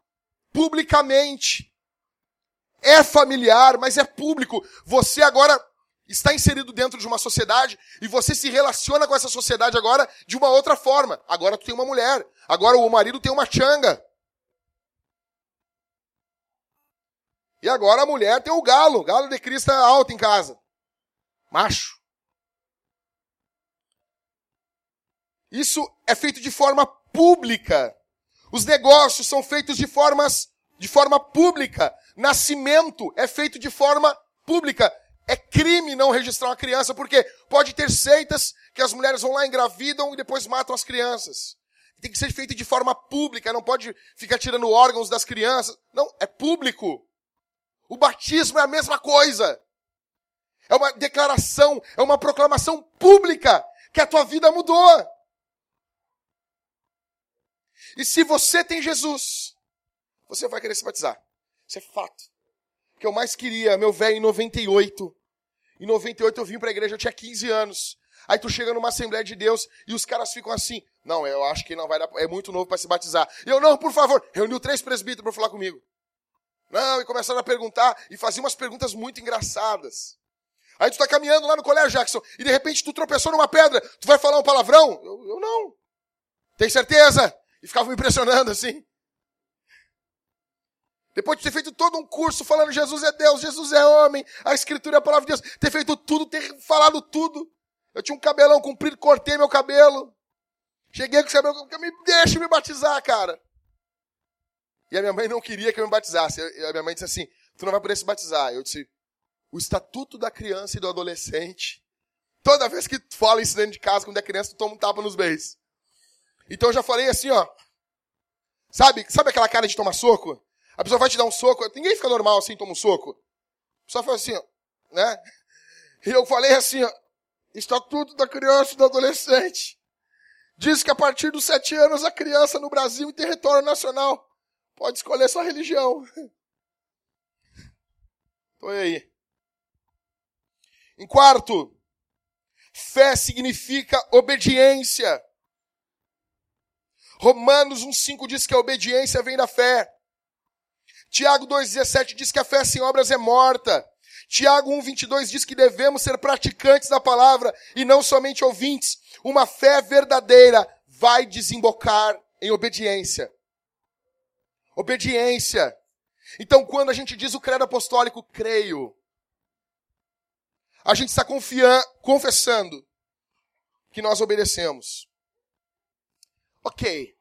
publicamente. É familiar, mas é público. Você agora está inserido dentro de uma sociedade e você se relaciona com essa sociedade agora de uma outra forma. Agora tu tem uma mulher. Agora o marido tem uma changa. E agora a mulher tem o galo. Galo de crista alto em casa. Macho. Isso é feito de forma pública. Os negócios são feitos de formas de forma pública. Nascimento é feito de forma pública. É crime não registrar uma criança, porque pode ter seitas que as mulheres vão lá, engravidam e depois matam as crianças. Tem que ser feito de forma pública, não pode ficar tirando órgãos das crianças. Não, é público. O batismo é a mesma coisa. É uma declaração, é uma proclamação pública que a tua vida mudou. E se você tem Jesus, você vai querer se batizar. Isso é fato. O que eu mais queria, meu velho, em 98, em 98 eu vim para a igreja, eu tinha 15 anos. Aí tu chega numa Assembleia de Deus e os caras ficam assim: Não, eu acho que não vai dar, é muito novo para se batizar. Eu, não, por favor, reuniu três presbíteros para falar comigo. Não, e começaram a perguntar e faziam umas perguntas muito engraçadas. Aí tu tá caminhando lá no Colégio Jackson e de repente tu tropeçou numa pedra, tu vai falar um palavrão? Eu, eu não. Tem certeza? E ficavam me impressionando assim. Depois de ter feito todo um curso falando Jesus é Deus, Jesus é homem, a Escritura é a palavra de Deus, ter feito tudo, ter falado tudo. Eu tinha um cabelão comprido, cortei meu cabelo. Cheguei com o cabelo, me deixa me batizar, cara. E a minha mãe não queria que eu me batizasse. E a minha mãe disse assim: Tu não vai poder se batizar. Eu disse: O estatuto da criança e do adolescente. Toda vez que fala isso dentro de casa, quando é criança, tu toma um tapa nos beijos. Então eu já falei assim, ó. Sabe, sabe aquela cara de tomar soco? A pessoa vai te dar um soco, ninguém fica normal assim, toma um soco. A pessoa faz assim, ó, né? E eu falei assim, ó, Estatuto da Criança e do Adolescente. Diz que a partir dos sete anos a criança no Brasil e território nacional pode escolher sua religião. Então aí. Em quarto, fé significa obediência. Romanos 1,5 diz que a obediência vem da fé. Tiago 2,17 diz que a fé sem obras é morta. Tiago 1,22 diz que devemos ser praticantes da palavra e não somente ouvintes. Uma fé verdadeira vai desembocar em obediência. Obediência. Então, quando a gente diz o credo apostólico, creio, a gente está confiando, confessando que nós obedecemos. Ok.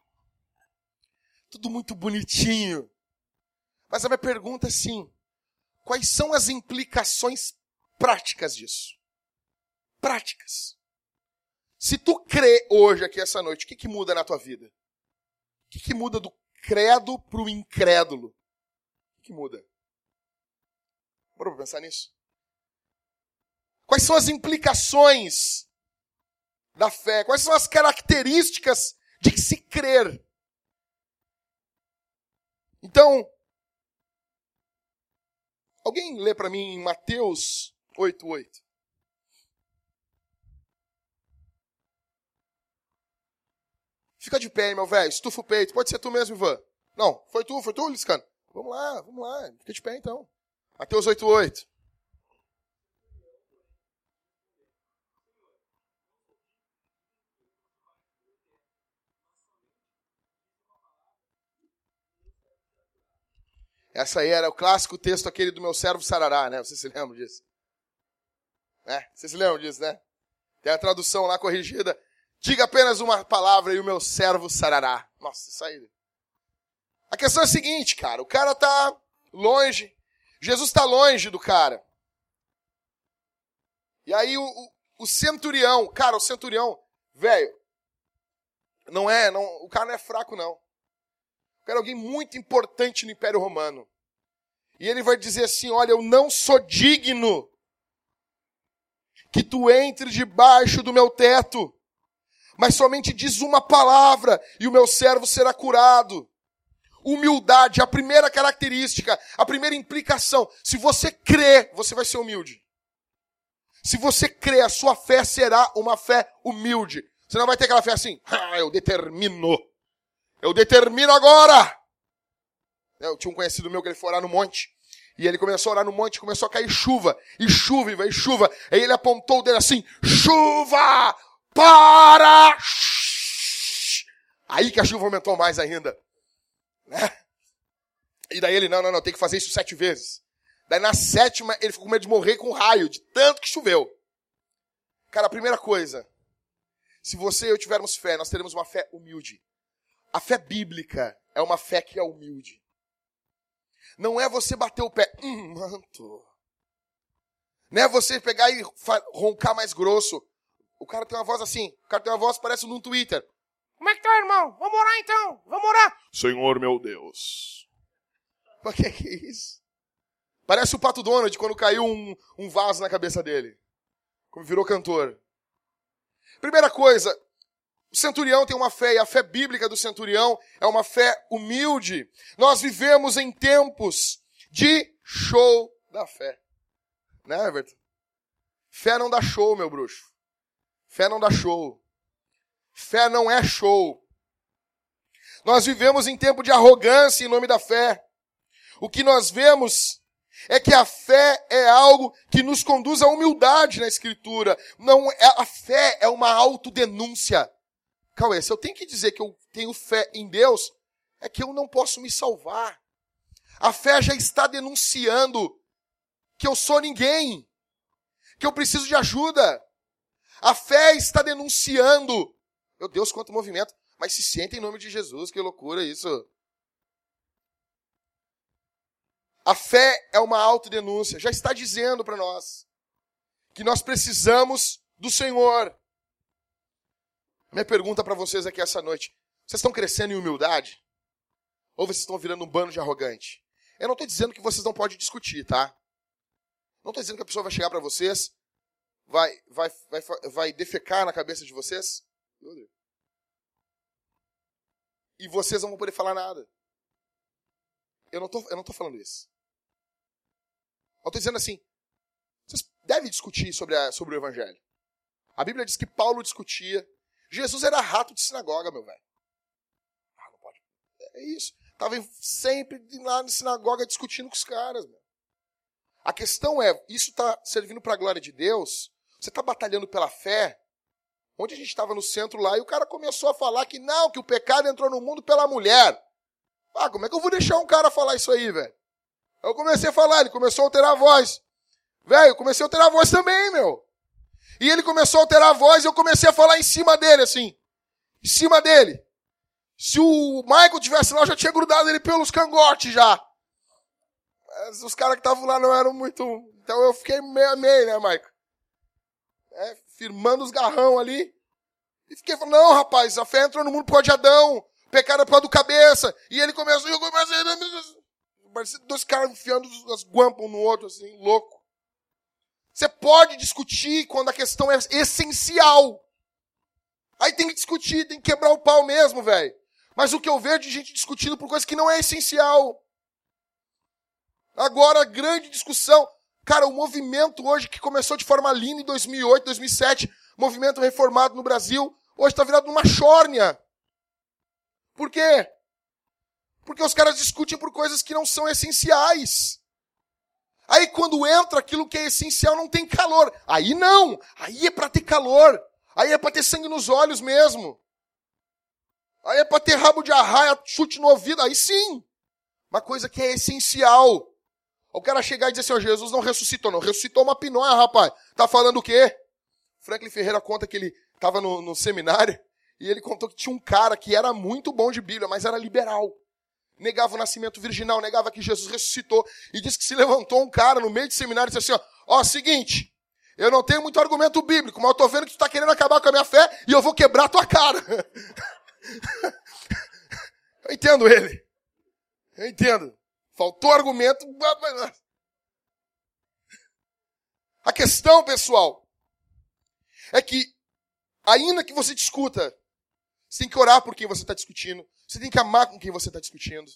Tudo muito bonitinho. Mas a minha pergunta é assim: quais são as implicações práticas disso? Práticas. Se tu crê hoje aqui essa noite, o que, que muda na tua vida? O que, que muda do credo para o incrédulo? O que, que muda? Bora pensar nisso? Quais são as implicações da fé? Quais são as características de se crer? Então, Alguém lê para mim Mateus 8:8? Fica de pé, meu velho. Estufa o peito. Pode ser tu mesmo, Ivan. Não, foi tu, foi tu, Liscano. Vamos lá, vamos lá. Fica de pé então. Mateus 8:8. Essa aí era o clássico texto aquele do meu servo Sarará, né? Você se lembra disso? Né? Você se lembra disso, né? Tem a tradução lá corrigida. Diga apenas uma palavra e o meu servo sarará. Nossa, isso aí. A questão é a seguinte, cara. O cara tá longe. Jesus está longe do cara. E aí o, o, o centurião, cara, o centurião, velho, não é, não, o cara não é fraco não era alguém muito importante no Império Romano. E ele vai dizer assim: Olha, eu não sou digno que tu entre debaixo do meu teto, mas somente diz uma palavra e o meu servo será curado. Humildade, a primeira característica, a primeira implicação. Se você crê, você vai ser humilde. Se você crê, a sua fé será uma fé humilde. Você não vai ter aquela fé assim, ah, eu determino. Eu determino agora. Eu tinha um conhecido meu que ele foi lá no monte. E ele começou a orar no monte, começou a cair chuva, e chuva, e vai chuva. Aí ele apontou o dedo assim, chuva, para! Aí que a chuva aumentou mais ainda. Né? E daí ele, não, não, não, tem que fazer isso sete vezes. Daí na sétima, ele ficou com medo de morrer com raio, de tanto que choveu. Cara, a primeira coisa, se você e eu tivermos fé, nós teremos uma fé humilde. A fé bíblica é uma fé que é humilde. Não é você bater o pé, hum, manto. Não é você pegar e roncar mais grosso. O cara tem uma voz assim, o cara tem uma voz parece num Twitter. Como é que tá, irmão? Vamos orar então, vamos orar. Senhor meu Deus. Mas que que é isso? Parece o Pato Donald quando caiu um, um vaso na cabeça dele. Como virou cantor. Primeira coisa, o centurião tem uma fé, e a fé bíblica do centurião é uma fé humilde. Nós vivemos em tempos de show da fé. Né, Everton? Fé não dá show, meu bruxo. Fé não dá show. Fé não é show. Nós vivemos em tempo de arrogância em nome da fé. O que nós vemos é que a fé é algo que nos conduz à humildade na escritura. Não é a fé é uma autodenúncia. Cauê, se eu tenho que dizer que eu tenho fé em Deus, é que eu não posso me salvar. A fé já está denunciando que eu sou ninguém, que eu preciso de ajuda. A fé está denunciando. Meu Deus, quanto movimento. Mas se senta em nome de Jesus, que loucura isso. A fé é uma autodenúncia. Já está dizendo para nós que nós precisamos do Senhor. Minha pergunta para vocês aqui essa noite: vocês estão crescendo em humildade? Ou vocês estão virando um bando de arrogante? Eu não estou dizendo que vocês não podem discutir, tá? Não estou dizendo que a pessoa vai chegar para vocês, vai, vai, vai, vai defecar na cabeça de vocês. E vocês não vão poder falar nada. Eu não estou eu não falando isso. Eu estou dizendo assim, vocês devem discutir sobre, a, sobre o Evangelho. A Bíblia diz que Paulo discutia. Jesus era rato de sinagoga, meu velho. Ah, não pode. É isso. Estava sempre lá na sinagoga discutindo com os caras, meu. A questão é, isso está servindo para a glória de Deus? Você está batalhando pela fé? Onde a gente estava no centro lá e o cara começou a falar que não, que o pecado entrou no mundo pela mulher. Ah, como é que eu vou deixar um cara falar isso aí, velho? Eu comecei a falar, ele começou a alterar a voz. Velho, comecei a alterar a voz também, meu. E ele começou a alterar a voz e eu comecei a falar em cima dele, assim. Em cima dele. Se o Michael tivesse lá, eu já tinha grudado ele pelos cangotes já. Mas os caras que estavam lá não eram muito. Então eu fiquei meio a meio, né, Michael? É, firmando os garrão ali. E fiquei falando, não, rapaz, a fé entrou no mundo por causa de Adão. Pecado é por causa do cabeça. E ele começou, e eu comecei. Parecia dois caras enfiando as guampas um no outro, assim, louco. Você pode discutir quando a questão é essencial. Aí tem que discutir, tem que quebrar o pau mesmo, velho. Mas o que eu vejo de gente discutindo por coisa que não é essencial. Agora, grande discussão. Cara, o movimento hoje que começou de forma linda em 2008, 2007, movimento reformado no Brasil, hoje está virado numa chórnia. Por quê? Porque os caras discutem por coisas que não são essenciais. Aí quando entra aquilo que é essencial não tem calor. Aí não. Aí é para ter calor. Aí é para ter sangue nos olhos mesmo. Aí é para ter rabo de arraia, chute no ouvido. Aí sim. Uma coisa que é essencial. O cara chegar e dizer assim, ó, Jesus não ressuscitou, não. Ressuscitou uma pinóia, rapaz. Tá falando o quê? Franklin Ferreira conta que ele estava no, no seminário e ele contou que tinha um cara que era muito bom de Bíblia, mas era liberal negava o nascimento virginal, negava que Jesus ressuscitou, e disse que se levantou um cara no meio de seminário e disse assim, ó, ó, seguinte, eu não tenho muito argumento bíblico, mas eu tô vendo que tu tá querendo acabar com a minha fé e eu vou quebrar a tua cara. eu entendo ele. Eu entendo. Faltou argumento. A questão, pessoal, é que, ainda que você discuta, você tem que orar por quem você está discutindo. Você tem que amar com quem você está discutindo.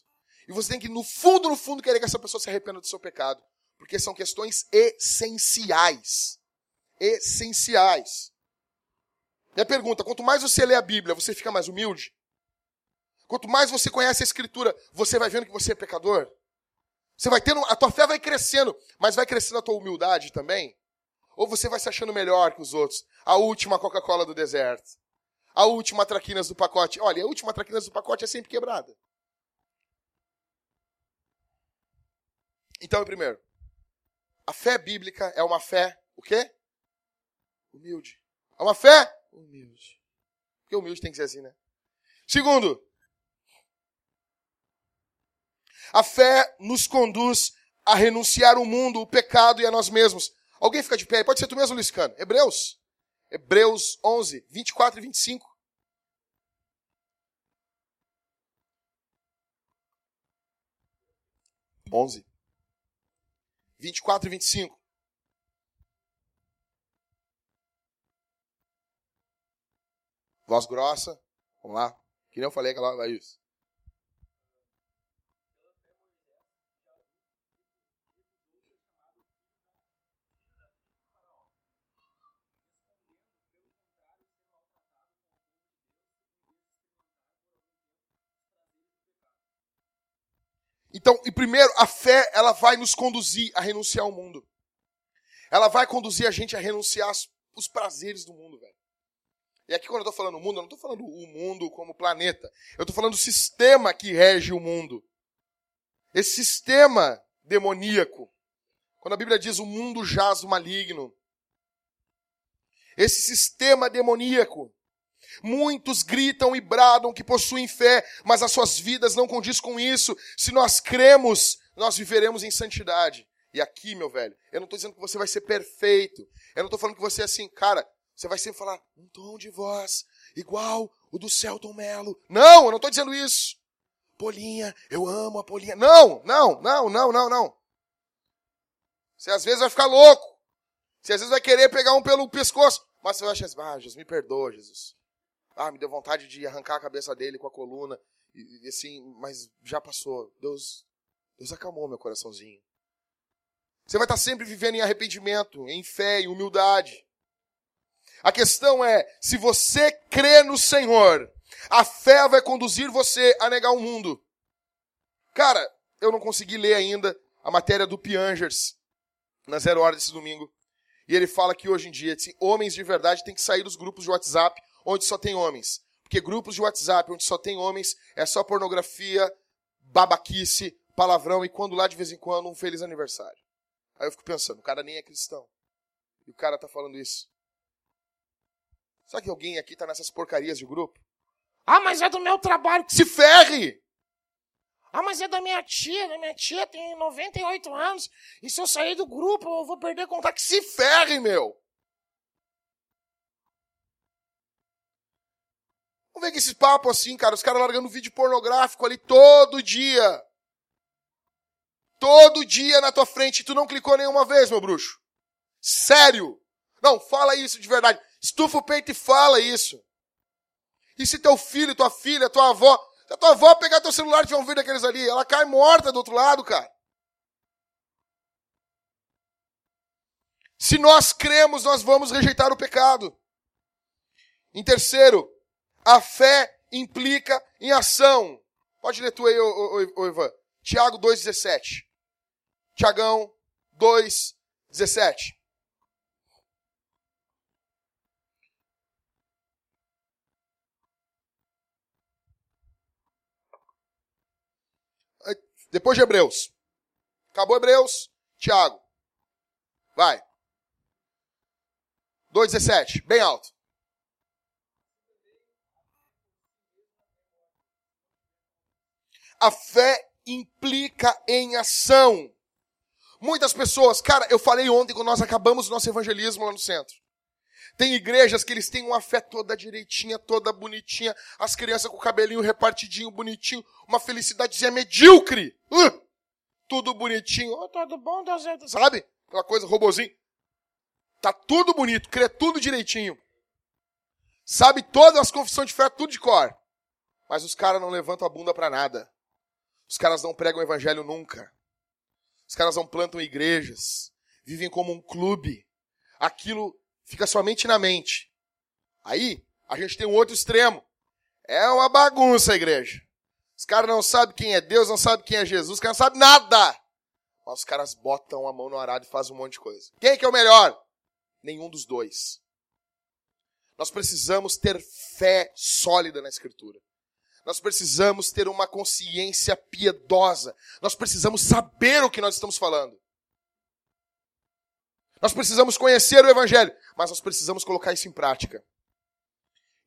E você tem que, no fundo, no fundo, querer que essa pessoa se arrependa do seu pecado. Porque são questões essenciais. Essenciais. Minha pergunta: quanto mais você lê a Bíblia, você fica mais humilde? Quanto mais você conhece a Escritura, você vai vendo que você é pecador? Você vai tendo, a tua fé vai crescendo, mas vai crescendo a tua humildade também? Ou você vai se achando melhor que os outros? A última Coca-Cola do deserto. A última traquinas do pacote. Olha, a última traquinas do pacote é sempre quebrada. Então, primeiro, a fé bíblica é uma fé, o quê? Humilde. É uma fé humilde. Porque humilde tem que ser assim, né? Segundo, a fé nos conduz a renunciar o mundo, o pecado e a nós mesmos. Alguém fica de pé? Pode ser tu mesmo, Luiz Cano. Hebreus. Hebreus 11, 24 e 25. Onze. 24 e 25. Voz grossa. Vamos lá. Que nem eu falei aquela vez. isso. Então, e primeiro, a fé, ela vai nos conduzir a renunciar ao mundo. Ela vai conduzir a gente a renunciar os prazeres do mundo, velho. E aqui quando eu estou falando mundo, eu não estou falando o mundo como planeta. Eu estou falando o sistema que rege o mundo. Esse sistema demoníaco. Quando a Bíblia diz o mundo jaz o maligno. Esse sistema demoníaco Muitos gritam e bradam que possuem fé, mas as suas vidas não condiz com isso. Se nós cremos, nós viveremos em santidade. E aqui, meu velho, eu não estou dizendo que você vai ser perfeito. Eu não estou falando que você é assim, cara, você vai sempre falar um tom de voz igual o do Celton Mello. Não, eu não estou dizendo isso. Polinha, eu amo a Polinha. Não, não, não, não, não, não. Você às vezes vai ficar louco. Você às vezes vai querer pegar um pelo pescoço. Mas você vai achar assim, ah, Jesus, me perdoa, Jesus. Ah, me deu vontade de arrancar a cabeça dele com a coluna. E, e assim, mas já passou. Deus, Deus acalmou meu coraçãozinho. Você vai estar sempre vivendo em arrependimento, em fé, em humildade. A questão é, se você crê no Senhor, a fé vai conduzir você a negar o mundo. Cara, eu não consegui ler ainda a matéria do Piangers na Zero Hora desse domingo. E ele fala que hoje em dia, assim, homens de verdade têm que sair dos grupos de WhatsApp onde só tem homens. Porque grupos de WhatsApp onde só tem homens é só pornografia, babaquice, palavrão e quando lá de vez em quando um feliz aniversário. Aí eu fico pensando, o cara nem é cristão. E o cara tá falando isso. Será que alguém aqui tá nessas porcarias de grupo? Ah, mas é do meu trabalho. Se ferre! Ah, mas é da minha tia. Da minha tia tem 98 anos. E se eu sair do grupo, eu vou perder contato. Se ferre, meu! Vamos ver que esse papo assim, cara, os caras largando vídeo pornográfico ali todo dia. Todo dia na tua frente, tu não clicou nenhuma vez, meu bruxo. Sério. Não, fala isso de verdade. Estufa o peito e fala isso. E se teu filho, tua filha, tua avó, se a tua avó pegar teu celular e tiver um vídeo daqueles ali, ela cai morta do outro lado, cara. Se nós cremos, nós vamos rejeitar o pecado. Em terceiro, a fé implica em ação. Pode ler tu aí, ô, ô, ô Ivan. Tiago 2,17. Tiagão 2,17. Depois de Hebreus. Acabou Hebreus, Tiago. Vai. 2,17. Bem alto. A fé implica em ação. Muitas pessoas, cara, eu falei ontem quando nós acabamos o nosso evangelismo lá no centro. Tem igrejas que eles têm uma fé toda direitinha, toda bonitinha, as crianças com o cabelinho repartidinho, bonitinho, uma felicidadezinha medíocre. Uh, tudo bonitinho. Oh, tudo bom, Deus, sabe? Aquela coisa, robozinho. Tá tudo bonito, crê tudo direitinho. Sabe todas as confissões de fé, tudo de cor. Mas os caras não levantam a bunda para nada. Os caras não pregam o evangelho nunca. Os caras não plantam igrejas. Vivem como um clube. Aquilo fica somente na mente. Aí, a gente tem um outro extremo. É uma bagunça a igreja. Os caras não sabem quem é Deus, não sabem quem é Jesus, os caras não sabem nada. Mas os caras botam a mão no arado e fazem um monte de coisa. Quem que é o melhor? Nenhum dos dois. Nós precisamos ter fé sólida na Escritura. Nós precisamos ter uma consciência piedosa. Nós precisamos saber o que nós estamos falando. Nós precisamos conhecer o Evangelho, mas nós precisamos colocar isso em prática.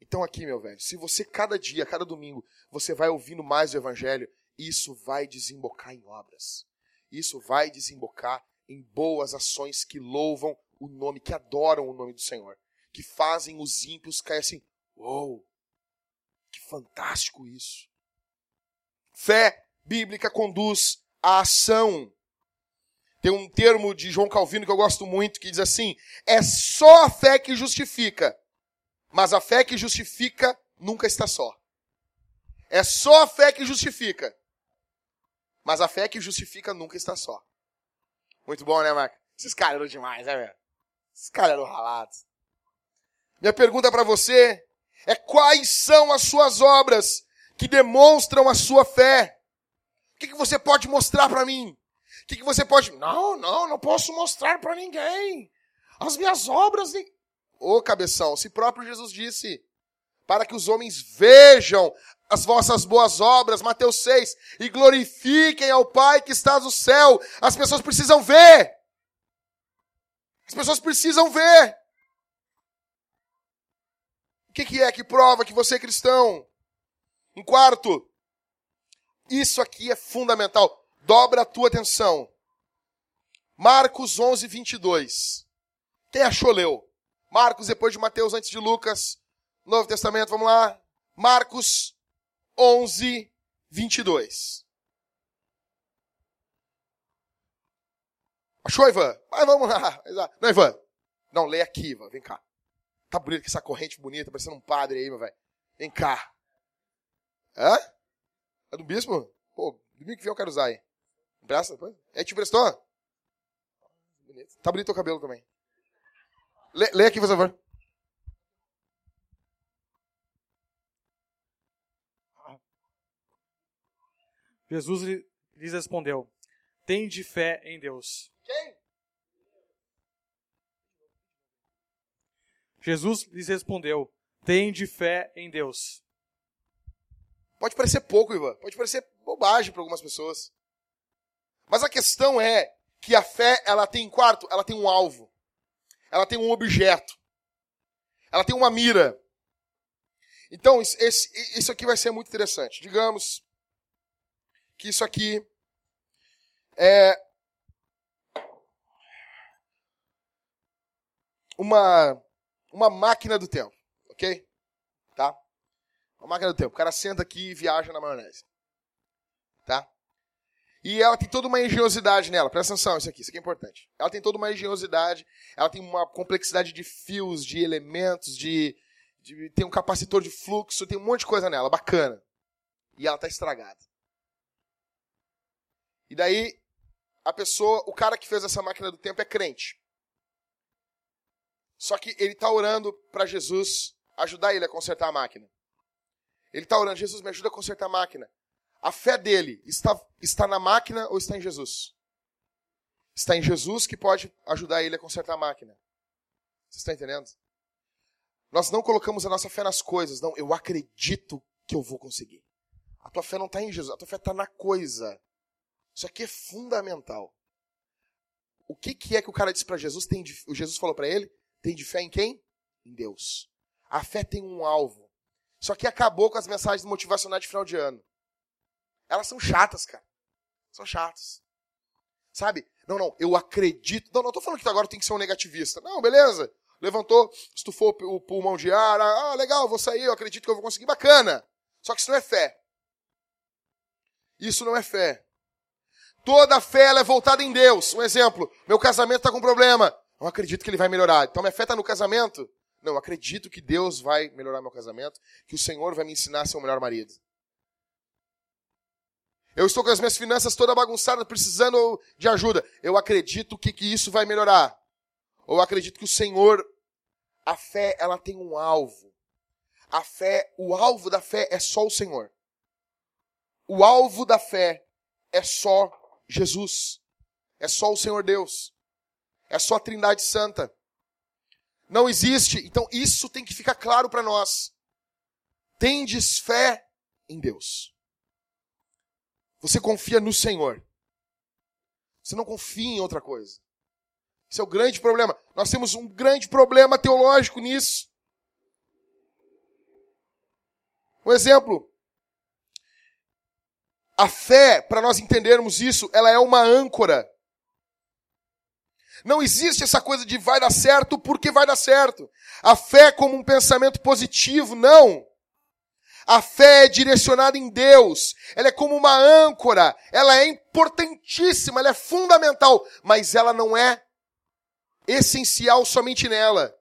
Então, aqui, meu velho, se você cada dia, cada domingo, você vai ouvindo mais o Evangelho, isso vai desembocar em obras. Isso vai desembocar em boas ações que louvam o nome, que adoram o nome do Senhor, que fazem os ímpios cair assim: uou, que fantástico isso. Fé bíblica conduz à ação. Tem um termo de João Calvino que eu gosto muito que diz assim: é só a fé que justifica, mas a fé que justifica nunca está só. É só a fé que justifica, mas a fé que justifica nunca está só. Muito bom, né, Marco? Esses caras eram demais, né, velho? Esses caras eram ralados. Minha pergunta para você é quais são as suas obras que demonstram a sua fé. O que, que você pode mostrar para mim? O que, que você pode. Não, não, não posso mostrar para ninguém. As minhas obras. Ô, cabeção, se próprio Jesus disse: para que os homens vejam as vossas boas obras, Mateus 6, e glorifiquem ao Pai que está no céu. As pessoas precisam ver. As pessoas precisam ver que, que é que prova que você é cristão? Em quarto, isso aqui é fundamental. Dobra a tua atenção. Marcos 11, 22. Quem achou, leu. Marcos depois de Mateus, antes de Lucas. Novo Testamento, vamos lá. Marcos 11, 22. Achou, Ivan? Mas vamos lá. Não, Ivan. Não, lê aqui, Ivan. Vem cá. Tá bonito com essa corrente bonita, parecendo um padre aí, meu velho. Vem cá. Hã? É do bispo? Pô, domingo que vem eu quero usar aí. Empresta depois? É, te emprestou? Bonito. Tá bonito o cabelo também. Lê, lê aqui, por favor. Jesus lhes respondeu: Tende fé em Deus. Quem? Jesus lhes respondeu: Tende fé em Deus. Pode parecer pouco, Ivan. Pode parecer bobagem para algumas pessoas. Mas a questão é que a fé, ela tem, quarto, ela tem um alvo. Ela tem um objeto. Ela tem uma mira. Então, isso aqui vai ser muito interessante. Digamos que isso aqui é uma uma máquina do tempo, ok? Tá? Uma máquina do tempo. O cara senta aqui e viaja na maionese. Tá? E ela tem toda uma engenhosidade nela. Presta atenção, isso aqui, isso aqui é importante. Ela tem toda uma engenhosidade, ela tem uma complexidade de fios, de elementos, de, de tem um capacitor de fluxo, tem um monte de coisa nela, bacana. E ela tá estragada. E daí a pessoa, o cara que fez essa máquina do tempo é crente. Só que ele está orando para Jesus ajudar ele a consertar a máquina. Ele está orando, Jesus, me ajuda a consertar a máquina. A fé dele está, está na máquina ou está em Jesus? Está em Jesus que pode ajudar ele a consertar a máquina. Você está entendendo? Nós não colocamos a nossa fé nas coisas, não. Eu acredito que eu vou conseguir. A tua fé não está em Jesus, a tua fé está na coisa. Isso aqui é fundamental. O que, que é que o cara disse para Jesus? Tem, o Jesus falou para ele: tem de fé em quem? Em Deus. A fé tem um alvo. Só que acabou com as mensagens motivacionais de final de ano. Elas são chatas, cara. São chatas. Sabe? Não, não, eu acredito. Não, não tô falando que agora tem que ser um negativista. Não, beleza. Levantou, estufou o pulmão de ar. Ah, legal, vou sair, eu acredito que eu vou conseguir. Bacana. Só que isso não é fé. Isso não é fé. Toda fé é voltada em Deus. Um exemplo, meu casamento está com problema. Não acredito que ele vai melhorar. Então minha fé está no casamento? Não, acredito que Deus vai melhorar meu casamento, que o Senhor vai me ensinar a ser o melhor marido. Eu estou com as minhas finanças toda bagunçadas, precisando de ajuda. Eu acredito que, que isso vai melhorar. Ou acredito que o Senhor, a fé, ela tem um alvo. A fé, o alvo da fé é só o Senhor. O alvo da fé é só Jesus. É só o Senhor Deus. É só a Trindade Santa. Não existe. Então isso tem que ficar claro para nós. Tendes fé em Deus. Você confia no Senhor. Você não confia em outra coisa. Esse é o grande problema. Nós temos um grande problema teológico nisso. Um exemplo. A fé, para nós entendermos isso, ela é uma âncora. Não existe essa coisa de vai dar certo porque vai dar certo. A fé como um pensamento positivo, não. A fé é direcionada em Deus. Ela é como uma âncora. Ela é importantíssima, ela é fundamental, mas ela não é essencial somente nela.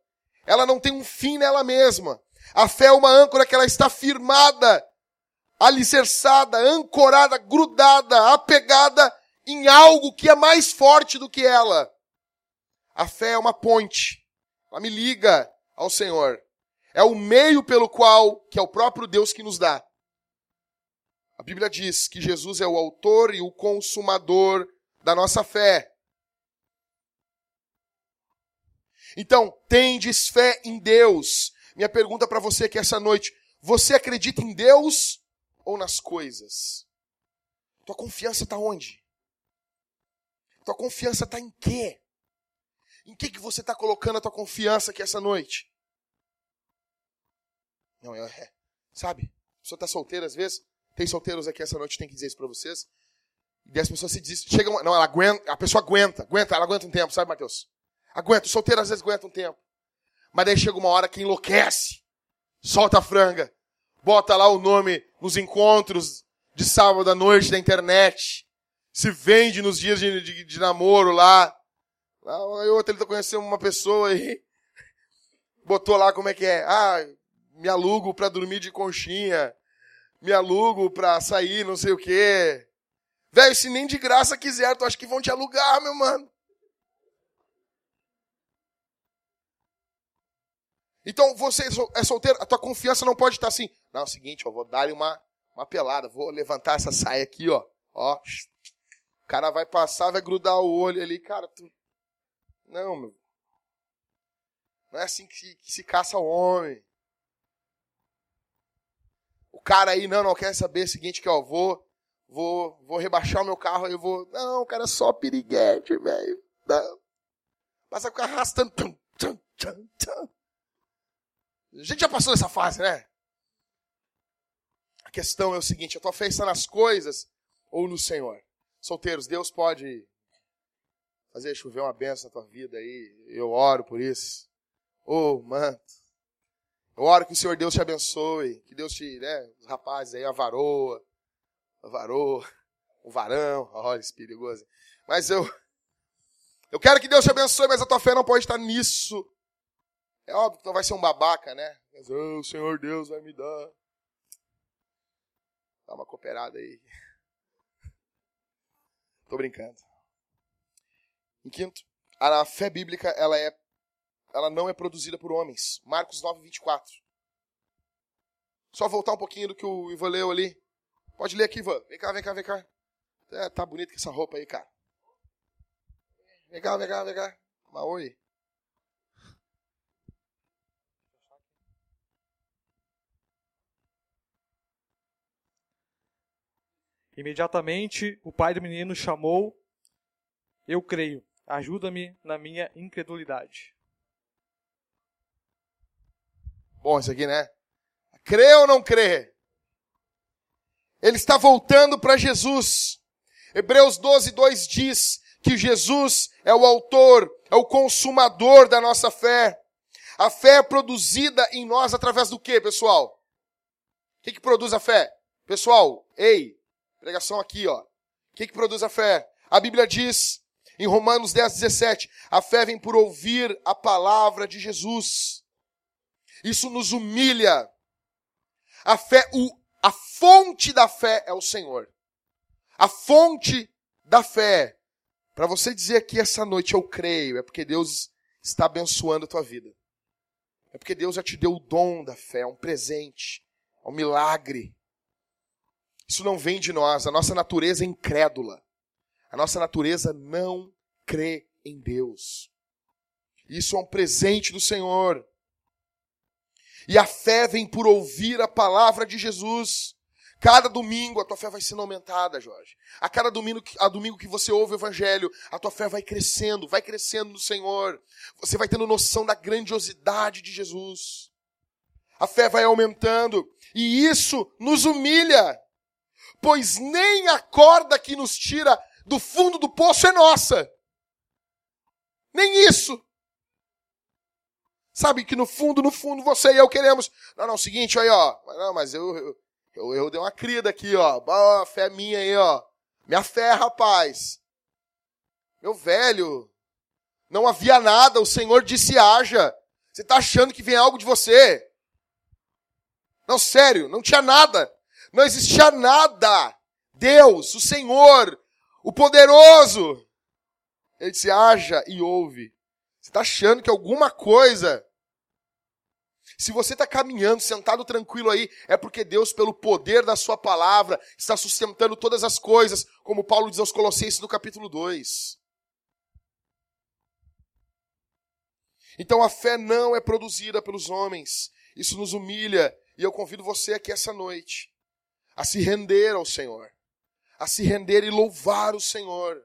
Ela não tem um fim nela mesma. A fé é uma âncora que ela está firmada, alicerçada, ancorada, grudada, apegada em algo que é mais forte do que ela. A fé é uma ponte. Ela me liga ao Senhor. É o meio pelo qual, que é o próprio Deus que nos dá. A Bíblia diz que Jesus é o autor e o consumador da nossa fé. Então, tendes fé em Deus. Minha pergunta para você aqui essa noite: você acredita em Deus ou nas coisas? Tua confiança está onde? Tua confiança está em quê? Em que, que você está colocando a tua confiança aqui essa noite? Não, é, é sabe? A pessoa está solteira às vezes. Tem solteiros aqui essa noite, tem que dizer isso para vocês. E as pessoas se dizem, chega uma, não, ela aguenta, a pessoa aguenta, aguenta, ela aguenta um tempo, sabe, Mateus? Aguenta, o solteiro às vezes aguenta um tempo. Mas daí chega uma hora que enlouquece. Solta a franga. Bota lá o nome nos encontros de sábado à noite da internet. Se vende nos dias de, de, de namoro lá. Aí outra ele tá conhecendo uma pessoa aí. Botou lá como é que é. Ah, me alugo pra dormir de conchinha. Me alugo pra sair, não sei o quê. Velho, se nem de graça quiser, tu acha que vão te alugar, meu mano? Então você é solteiro, a tua confiança não pode estar assim. Não, é o seguinte, eu vou dar uma, uma pelada, vou levantar essa saia aqui, ó. Ó. O cara vai passar, vai grudar o olho ali, cara, tu. Não, meu. Não é assim que se, que se caça o homem. O cara aí, não, não quer saber é o seguinte, que ó, vou, vou, vou rebaixar o meu carro, eu vou. Não, o cara é só piriguete, velho. Passa com arrastando. Tum, tum, tum. A gente já passou dessa fase, né? A questão é o seguinte: a tua fé está nas coisas ou no Senhor? Solteiros, Deus pode fazer chover uma benção na tua vida aí. Eu oro por isso. Ô, oh, manto. Eu oro que o Senhor Deus te abençoe. Que Deus te, né? Os rapazes aí, a varoa. A varoa. O varão. Olha, esse perigoso. Mas eu. Eu quero que Deus te abençoe, mas a tua fé não pode estar nisso. É óbvio que tu vai ser um babaca, né? Mas, oh, o Senhor Deus vai me dar. Dá uma cooperada aí. Tô brincando. Em quinto, a fé bíblica ela é ela não é produzida por homens. Marcos 9, 24. Só voltar um pouquinho do que o Ivan leu ali. Pode ler aqui, Ivan. Vem cá, vem cá, vem cá. É, tá bonito com essa roupa aí, cara. Vem cá, vem cá, vem cá. Mas oi. Imediatamente o pai do menino chamou: Eu creio, ajuda-me na minha incredulidade. Bom, isso aqui, né? Crê ou não crê? Ele está voltando para Jesus. Hebreus 12, 2 diz que Jesus é o autor, é o consumador da nossa fé. A fé é produzida em nós através do que, pessoal? O que, que produz a fé? Pessoal, ei, Pregação aqui, ó. O que, que produz a fé? A Bíblia diz, em Romanos 10, 17, a fé vem por ouvir a palavra de Jesus. Isso nos humilha. A fé, o, a fonte da fé é o Senhor. A fonte da fé. Para você dizer aqui essa noite, eu creio, é porque Deus está abençoando a tua vida. É porque Deus já te deu o dom da fé, é um presente, é um milagre. Isso não vem de nós, a nossa natureza é incrédula. A nossa natureza não crê em Deus. Isso é um presente do Senhor. E a fé vem por ouvir a palavra de Jesus. Cada domingo a tua fé vai sendo aumentada, Jorge. A cada domingo, a domingo que você ouve o evangelho, a tua fé vai crescendo, vai crescendo no Senhor. Você vai tendo noção da grandiosidade de Jesus. A fé vai aumentando e isso nos humilha. Pois nem a corda que nos tira do fundo do poço é nossa. Nem isso. Sabe que no fundo, no fundo, você e eu queremos. Não, não, seguinte, aí, ó. Não, mas eu, eu, eu, eu dei uma crida aqui, ó. Boa, fé minha aí, ó. Minha fé, rapaz. Meu velho. Não havia nada, o Senhor disse haja. Você está achando que vem algo de você? Não, sério, não tinha nada. Não existia nada. Deus, o Senhor, o poderoso. Ele disse: haja e ouve. Você está achando que alguma coisa. Se você está caminhando, sentado tranquilo aí, é porque Deus, pelo poder da Sua palavra, está sustentando todas as coisas, como Paulo diz aos Colossenses no capítulo 2. Então a fé não é produzida pelos homens. Isso nos humilha. E eu convido você aqui essa noite a se render ao Senhor, a se render e louvar o Senhor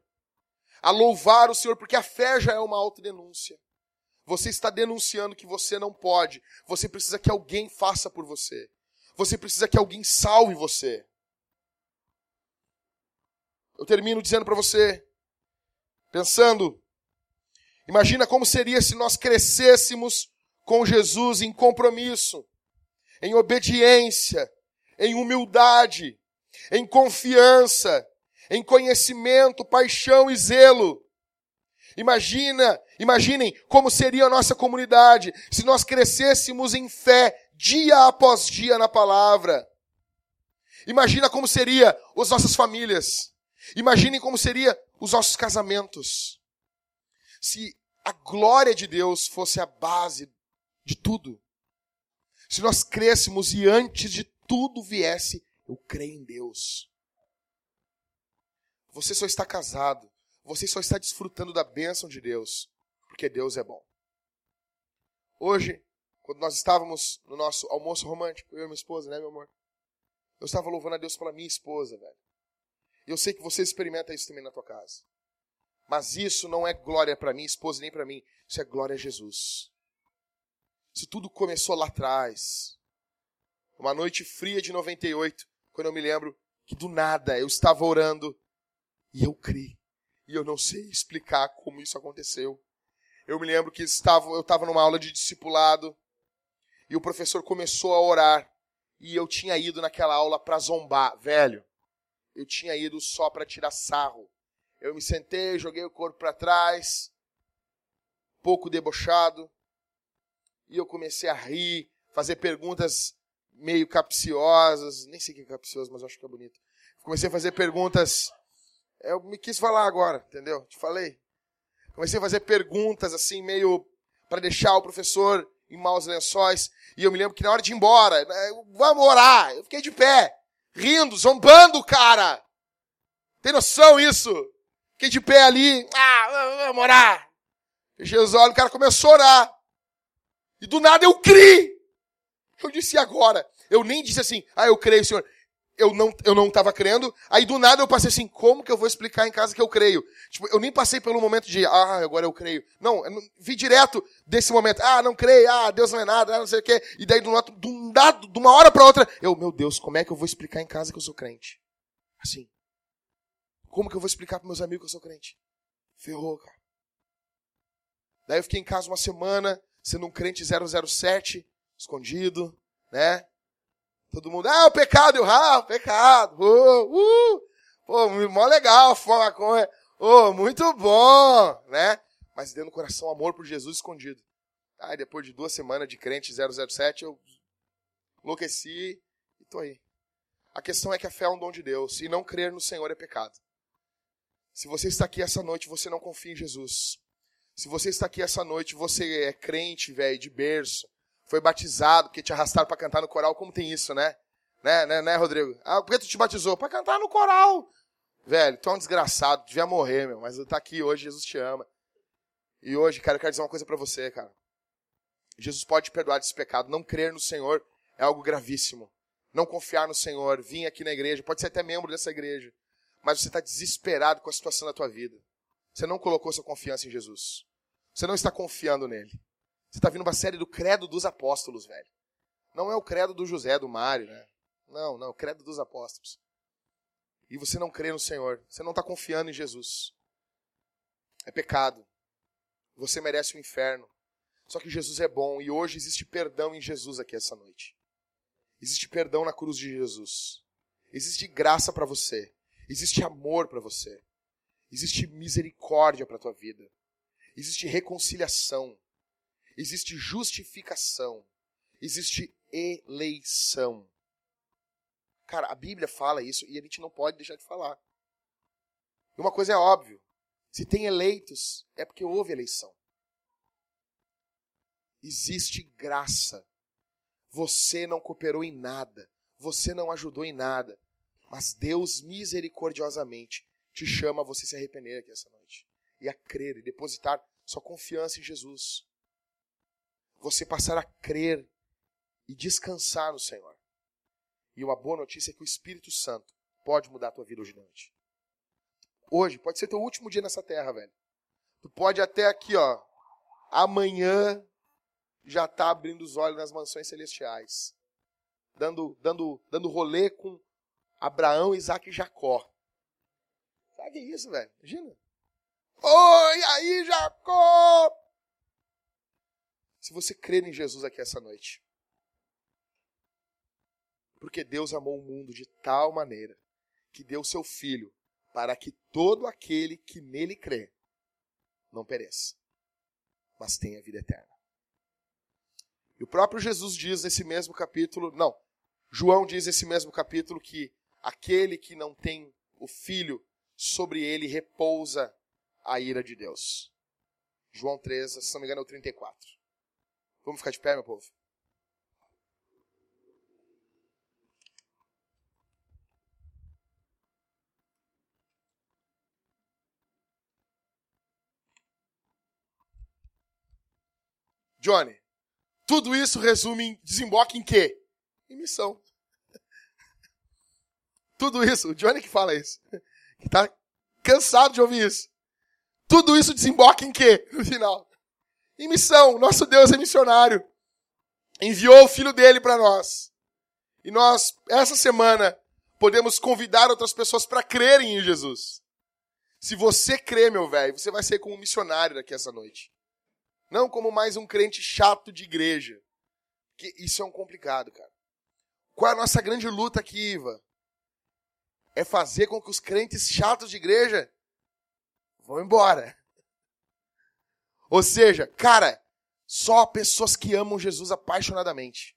a louvar o Senhor, porque a fé já é uma autodenúncia. Você está denunciando que você não pode. Você precisa que alguém faça por você. Você precisa que alguém salve você. Eu termino dizendo para você, pensando, imagina como seria se nós crescêssemos com Jesus em compromisso, em obediência, em humildade, em confiança, em conhecimento, paixão e zelo. Imagina, imaginem como seria a nossa comunidade se nós crescêssemos em fé dia após dia na palavra. Imagina como seria as nossas famílias. Imaginem como seria os nossos casamentos. Se a glória de Deus fosse a base de tudo. Se nós crescemos e antes de tudo viesse, eu creio em Deus. Você só está casado. Você só está desfrutando da bênção de Deus. Porque Deus é bom. Hoje, quando nós estávamos no nosso almoço romântico, eu e minha esposa, né, meu amor? Eu estava louvando a Deus pela minha esposa, velho. E eu sei que você experimenta isso também na tua casa. Mas isso não é glória para minha esposa nem para mim. Isso é glória a Jesus. Isso tudo começou lá atrás. Uma noite fria de 98, quando eu me lembro que do nada eu estava orando e eu criei. E eu não sei explicar como isso aconteceu. Eu me lembro que estava, eu estava numa aula de discipulado e o professor começou a orar e eu tinha ido naquela aula para zombar, velho. Eu tinha ido só para tirar sarro. Eu me sentei, joguei o corpo para trás, pouco debochado, e eu comecei a rir, fazer perguntas meio capciosas, nem sei o que é capcioso, mas acho que é bonito. Comecei a fazer perguntas eu me quis falar agora, entendeu? Te falei. Comecei a fazer perguntas assim, meio para deixar o professor em maus lençóis. E eu me lembro que na hora de ir embora, né, vamos orar. Eu fiquei de pé, rindo, zombando cara. Tem noção isso? Fiquei de pé ali, ah, vamos orar. Fechei os olhos, o cara começou a orar. E do nada eu criei. Eu disse agora. Eu nem disse assim, ah, eu creio, Senhor eu não eu não estava crendo. Aí do nada eu passei assim, como que eu vou explicar em casa que eu creio? Tipo, eu nem passei pelo momento de, ah, agora eu creio. Não, eu não vi direto desse momento, ah, não creio, ah, Deus não é nada, ah, não sei o quê. E daí do um dado, de uma hora para outra, eu, meu Deus, como é que eu vou explicar em casa que eu sou crente? Assim. Como que eu vou explicar para meus amigos que eu sou crente? Ferrou, cara. Daí eu fiquei em casa uma semana, sendo um crente 007, escondido, né? Todo mundo, ah, o pecado, eu, ah, o pecado, uh, uh, pô, mó legal, fuma maconha, oh, muito bom, né? Mas dentro do coração amor por Jesus escondido. Aí depois de duas semanas de crente 007, eu enlouqueci e tô aí. A questão é que a fé é um dom de Deus e não crer no Senhor é pecado. Se você está aqui essa noite, você não confia em Jesus. Se você está aqui essa noite, você é crente, velho, de berço foi batizado, porque te arrastaram para cantar no coral, como tem isso, né? Né, né, né, Rodrigo? Ah, por que tu te batizou? Para cantar no coral. Velho, tu é um desgraçado, devia morrer, meu, mas tá aqui hoje, Jesus te ama. E hoje, cara, eu quero dizer uma coisa para você, cara. Jesus pode perdoar desse pecado. Não crer no Senhor é algo gravíssimo. Não confiar no Senhor, vir aqui na igreja, pode ser até membro dessa igreja, mas você está desesperado com a situação da tua vida. Você não colocou sua confiança em Jesus. Você não está confiando nele. Você está vindo uma série do credo dos apóstolos, velho. Não é o credo do José, do Mário, né? Não, não, o credo dos apóstolos. E você não crê no Senhor. Você não está confiando em Jesus. É pecado. Você merece o inferno. Só que Jesus é bom e hoje existe perdão em Jesus aqui essa noite. Existe perdão na cruz de Jesus. Existe graça para você. Existe amor para você. Existe misericórdia para tua vida. Existe reconciliação. Existe justificação. Existe eleição. Cara, a Bíblia fala isso e a gente não pode deixar de falar. E uma coisa é óbvio: se tem eleitos, é porque houve eleição. Existe graça. Você não cooperou em nada. Você não ajudou em nada. Mas Deus misericordiosamente te chama a você se arrepender aqui essa noite. E a crer e depositar sua confiança em Jesus. Você passar a crer e descansar no Senhor. E uma boa notícia é que o Espírito Santo pode mudar a tua vida hoje noite. Hoje, pode ser teu último dia nessa terra, velho. Tu pode até aqui, ó, amanhã já tá abrindo os olhos nas mansões celestiais. Dando, dando, dando rolê com Abraão, Isaac e Jacó. Sabe isso, velho? Imagina. Oi, aí, Jacó! Se você crer em Jesus aqui essa noite, porque Deus amou o mundo de tal maneira que deu seu Filho para que todo aquele que nele crê não pereça, mas tenha vida eterna. E o próprio Jesus diz nesse mesmo capítulo, não, João diz nesse mesmo capítulo que aquele que não tem o Filho, sobre ele repousa a ira de Deus. João 13, se não me engano é o 34. Vamos ficar de pé, meu povo? Johnny, tudo isso resume, desemboca em quê? Em missão. Tudo isso, o Johnny que fala isso. Que tá cansado de ouvir isso. Tudo isso desemboca em quê? No final. Em missão. Nosso Deus é missionário. Enviou o filho dele para nós. E nós, essa semana, podemos convidar outras pessoas para crerem em Jesus. Se você crê, meu velho, você vai ser como um missionário daqui essa noite. Não como mais um crente chato de igreja. Que isso é um complicado, cara. Qual é a nossa grande luta aqui, Iva? É fazer com que os crentes chatos de igreja vão embora. Ou seja, cara, só pessoas que amam Jesus apaixonadamente.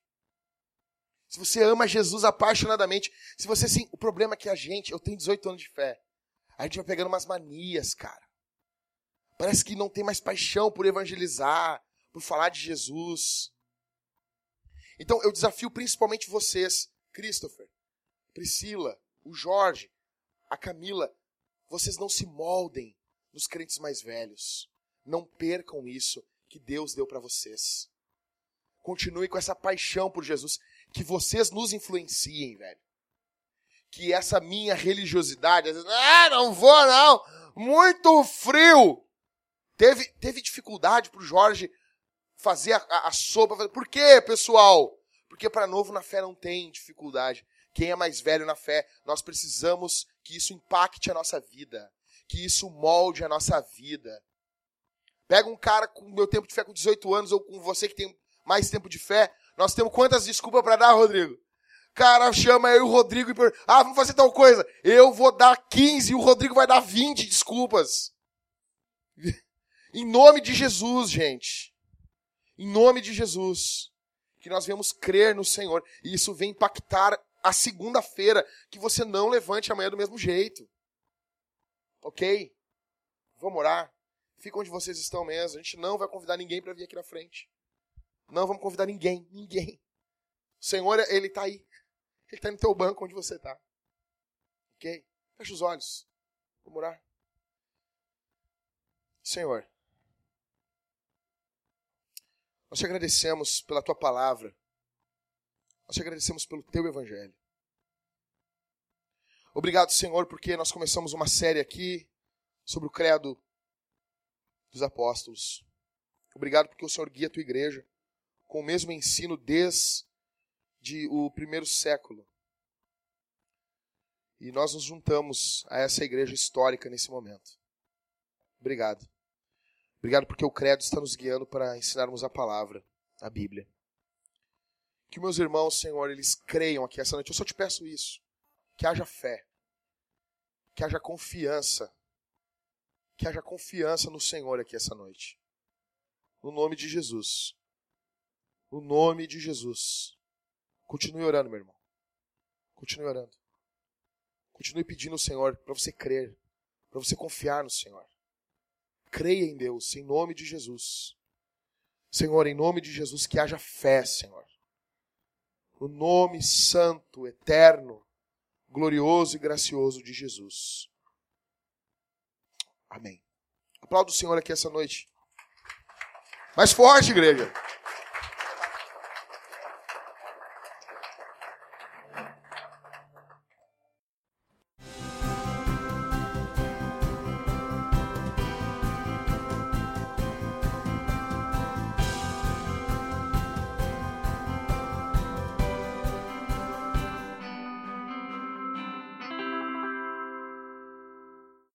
Se você ama Jesus apaixonadamente, se você sim, o problema é que a gente, eu tenho 18 anos de fé. A gente vai pegando umas manias, cara. Parece que não tem mais paixão por evangelizar, por falar de Jesus. Então eu desafio principalmente vocês, Christopher, Priscila, o Jorge, a Camila, vocês não se moldem nos crentes mais velhos. Não percam isso que Deus deu para vocês. Continue com essa paixão por Jesus, que vocês nos influenciem, velho. Que essa minha religiosidade, ah, não vou não, muito frio. Teve, teve dificuldade para o Jorge fazer a, a, a sopa. Por quê, pessoal? Porque para novo na fé não tem dificuldade. Quem é mais velho na fé, nós precisamos que isso impacte a nossa vida. Que isso molde a nossa vida. Pega um cara com meu tempo de fé com 18 anos ou com você que tem mais tempo de fé. Nós temos quantas desculpas para dar, Rodrigo? Cara, chama eu e o Rodrigo e pergunta, ah, vamos fazer tal coisa. Eu vou dar 15 e o Rodrigo vai dar 20 desculpas. Em nome de Jesus, gente. Em nome de Jesus. Que nós venhamos crer no Senhor. E isso vem impactar a segunda-feira. Que você não levante amanhã do mesmo jeito. Ok? Vamos orar. Fica onde vocês estão mesmo. A gente não vai convidar ninguém para vir aqui na frente. Não vamos convidar ninguém. Ninguém. O Senhor, Ele está aí. Ele está no teu banco onde você está. Ok? Fecha os olhos. Vamos orar. Senhor, nós te agradecemos pela tua palavra. Nós te agradecemos pelo teu evangelho. Obrigado, Senhor, porque nós começamos uma série aqui sobre o credo dos apóstolos. Obrigado porque o Senhor guia a tua igreja com o mesmo ensino desde o primeiro século. E nós nos juntamos a essa igreja histórica nesse momento. Obrigado. Obrigado porque o credo está nos guiando para ensinarmos a palavra, a Bíblia. Que meus irmãos, Senhor, eles creiam aqui essa noite. Eu só te peço isso. Que haja fé. Que haja confiança. Que haja confiança no Senhor aqui essa noite. No nome de Jesus. No nome de Jesus. Continue orando, meu irmão. Continue orando. Continue pedindo ao Senhor para você crer, para você confiar no Senhor. Creia em Deus, em nome de Jesus. Senhor, em nome de Jesus, que haja fé, Senhor. No nome santo, eterno, glorioso e gracioso de Jesus. Amém. Aplauda o Senhor aqui essa noite. Mais forte, igreja.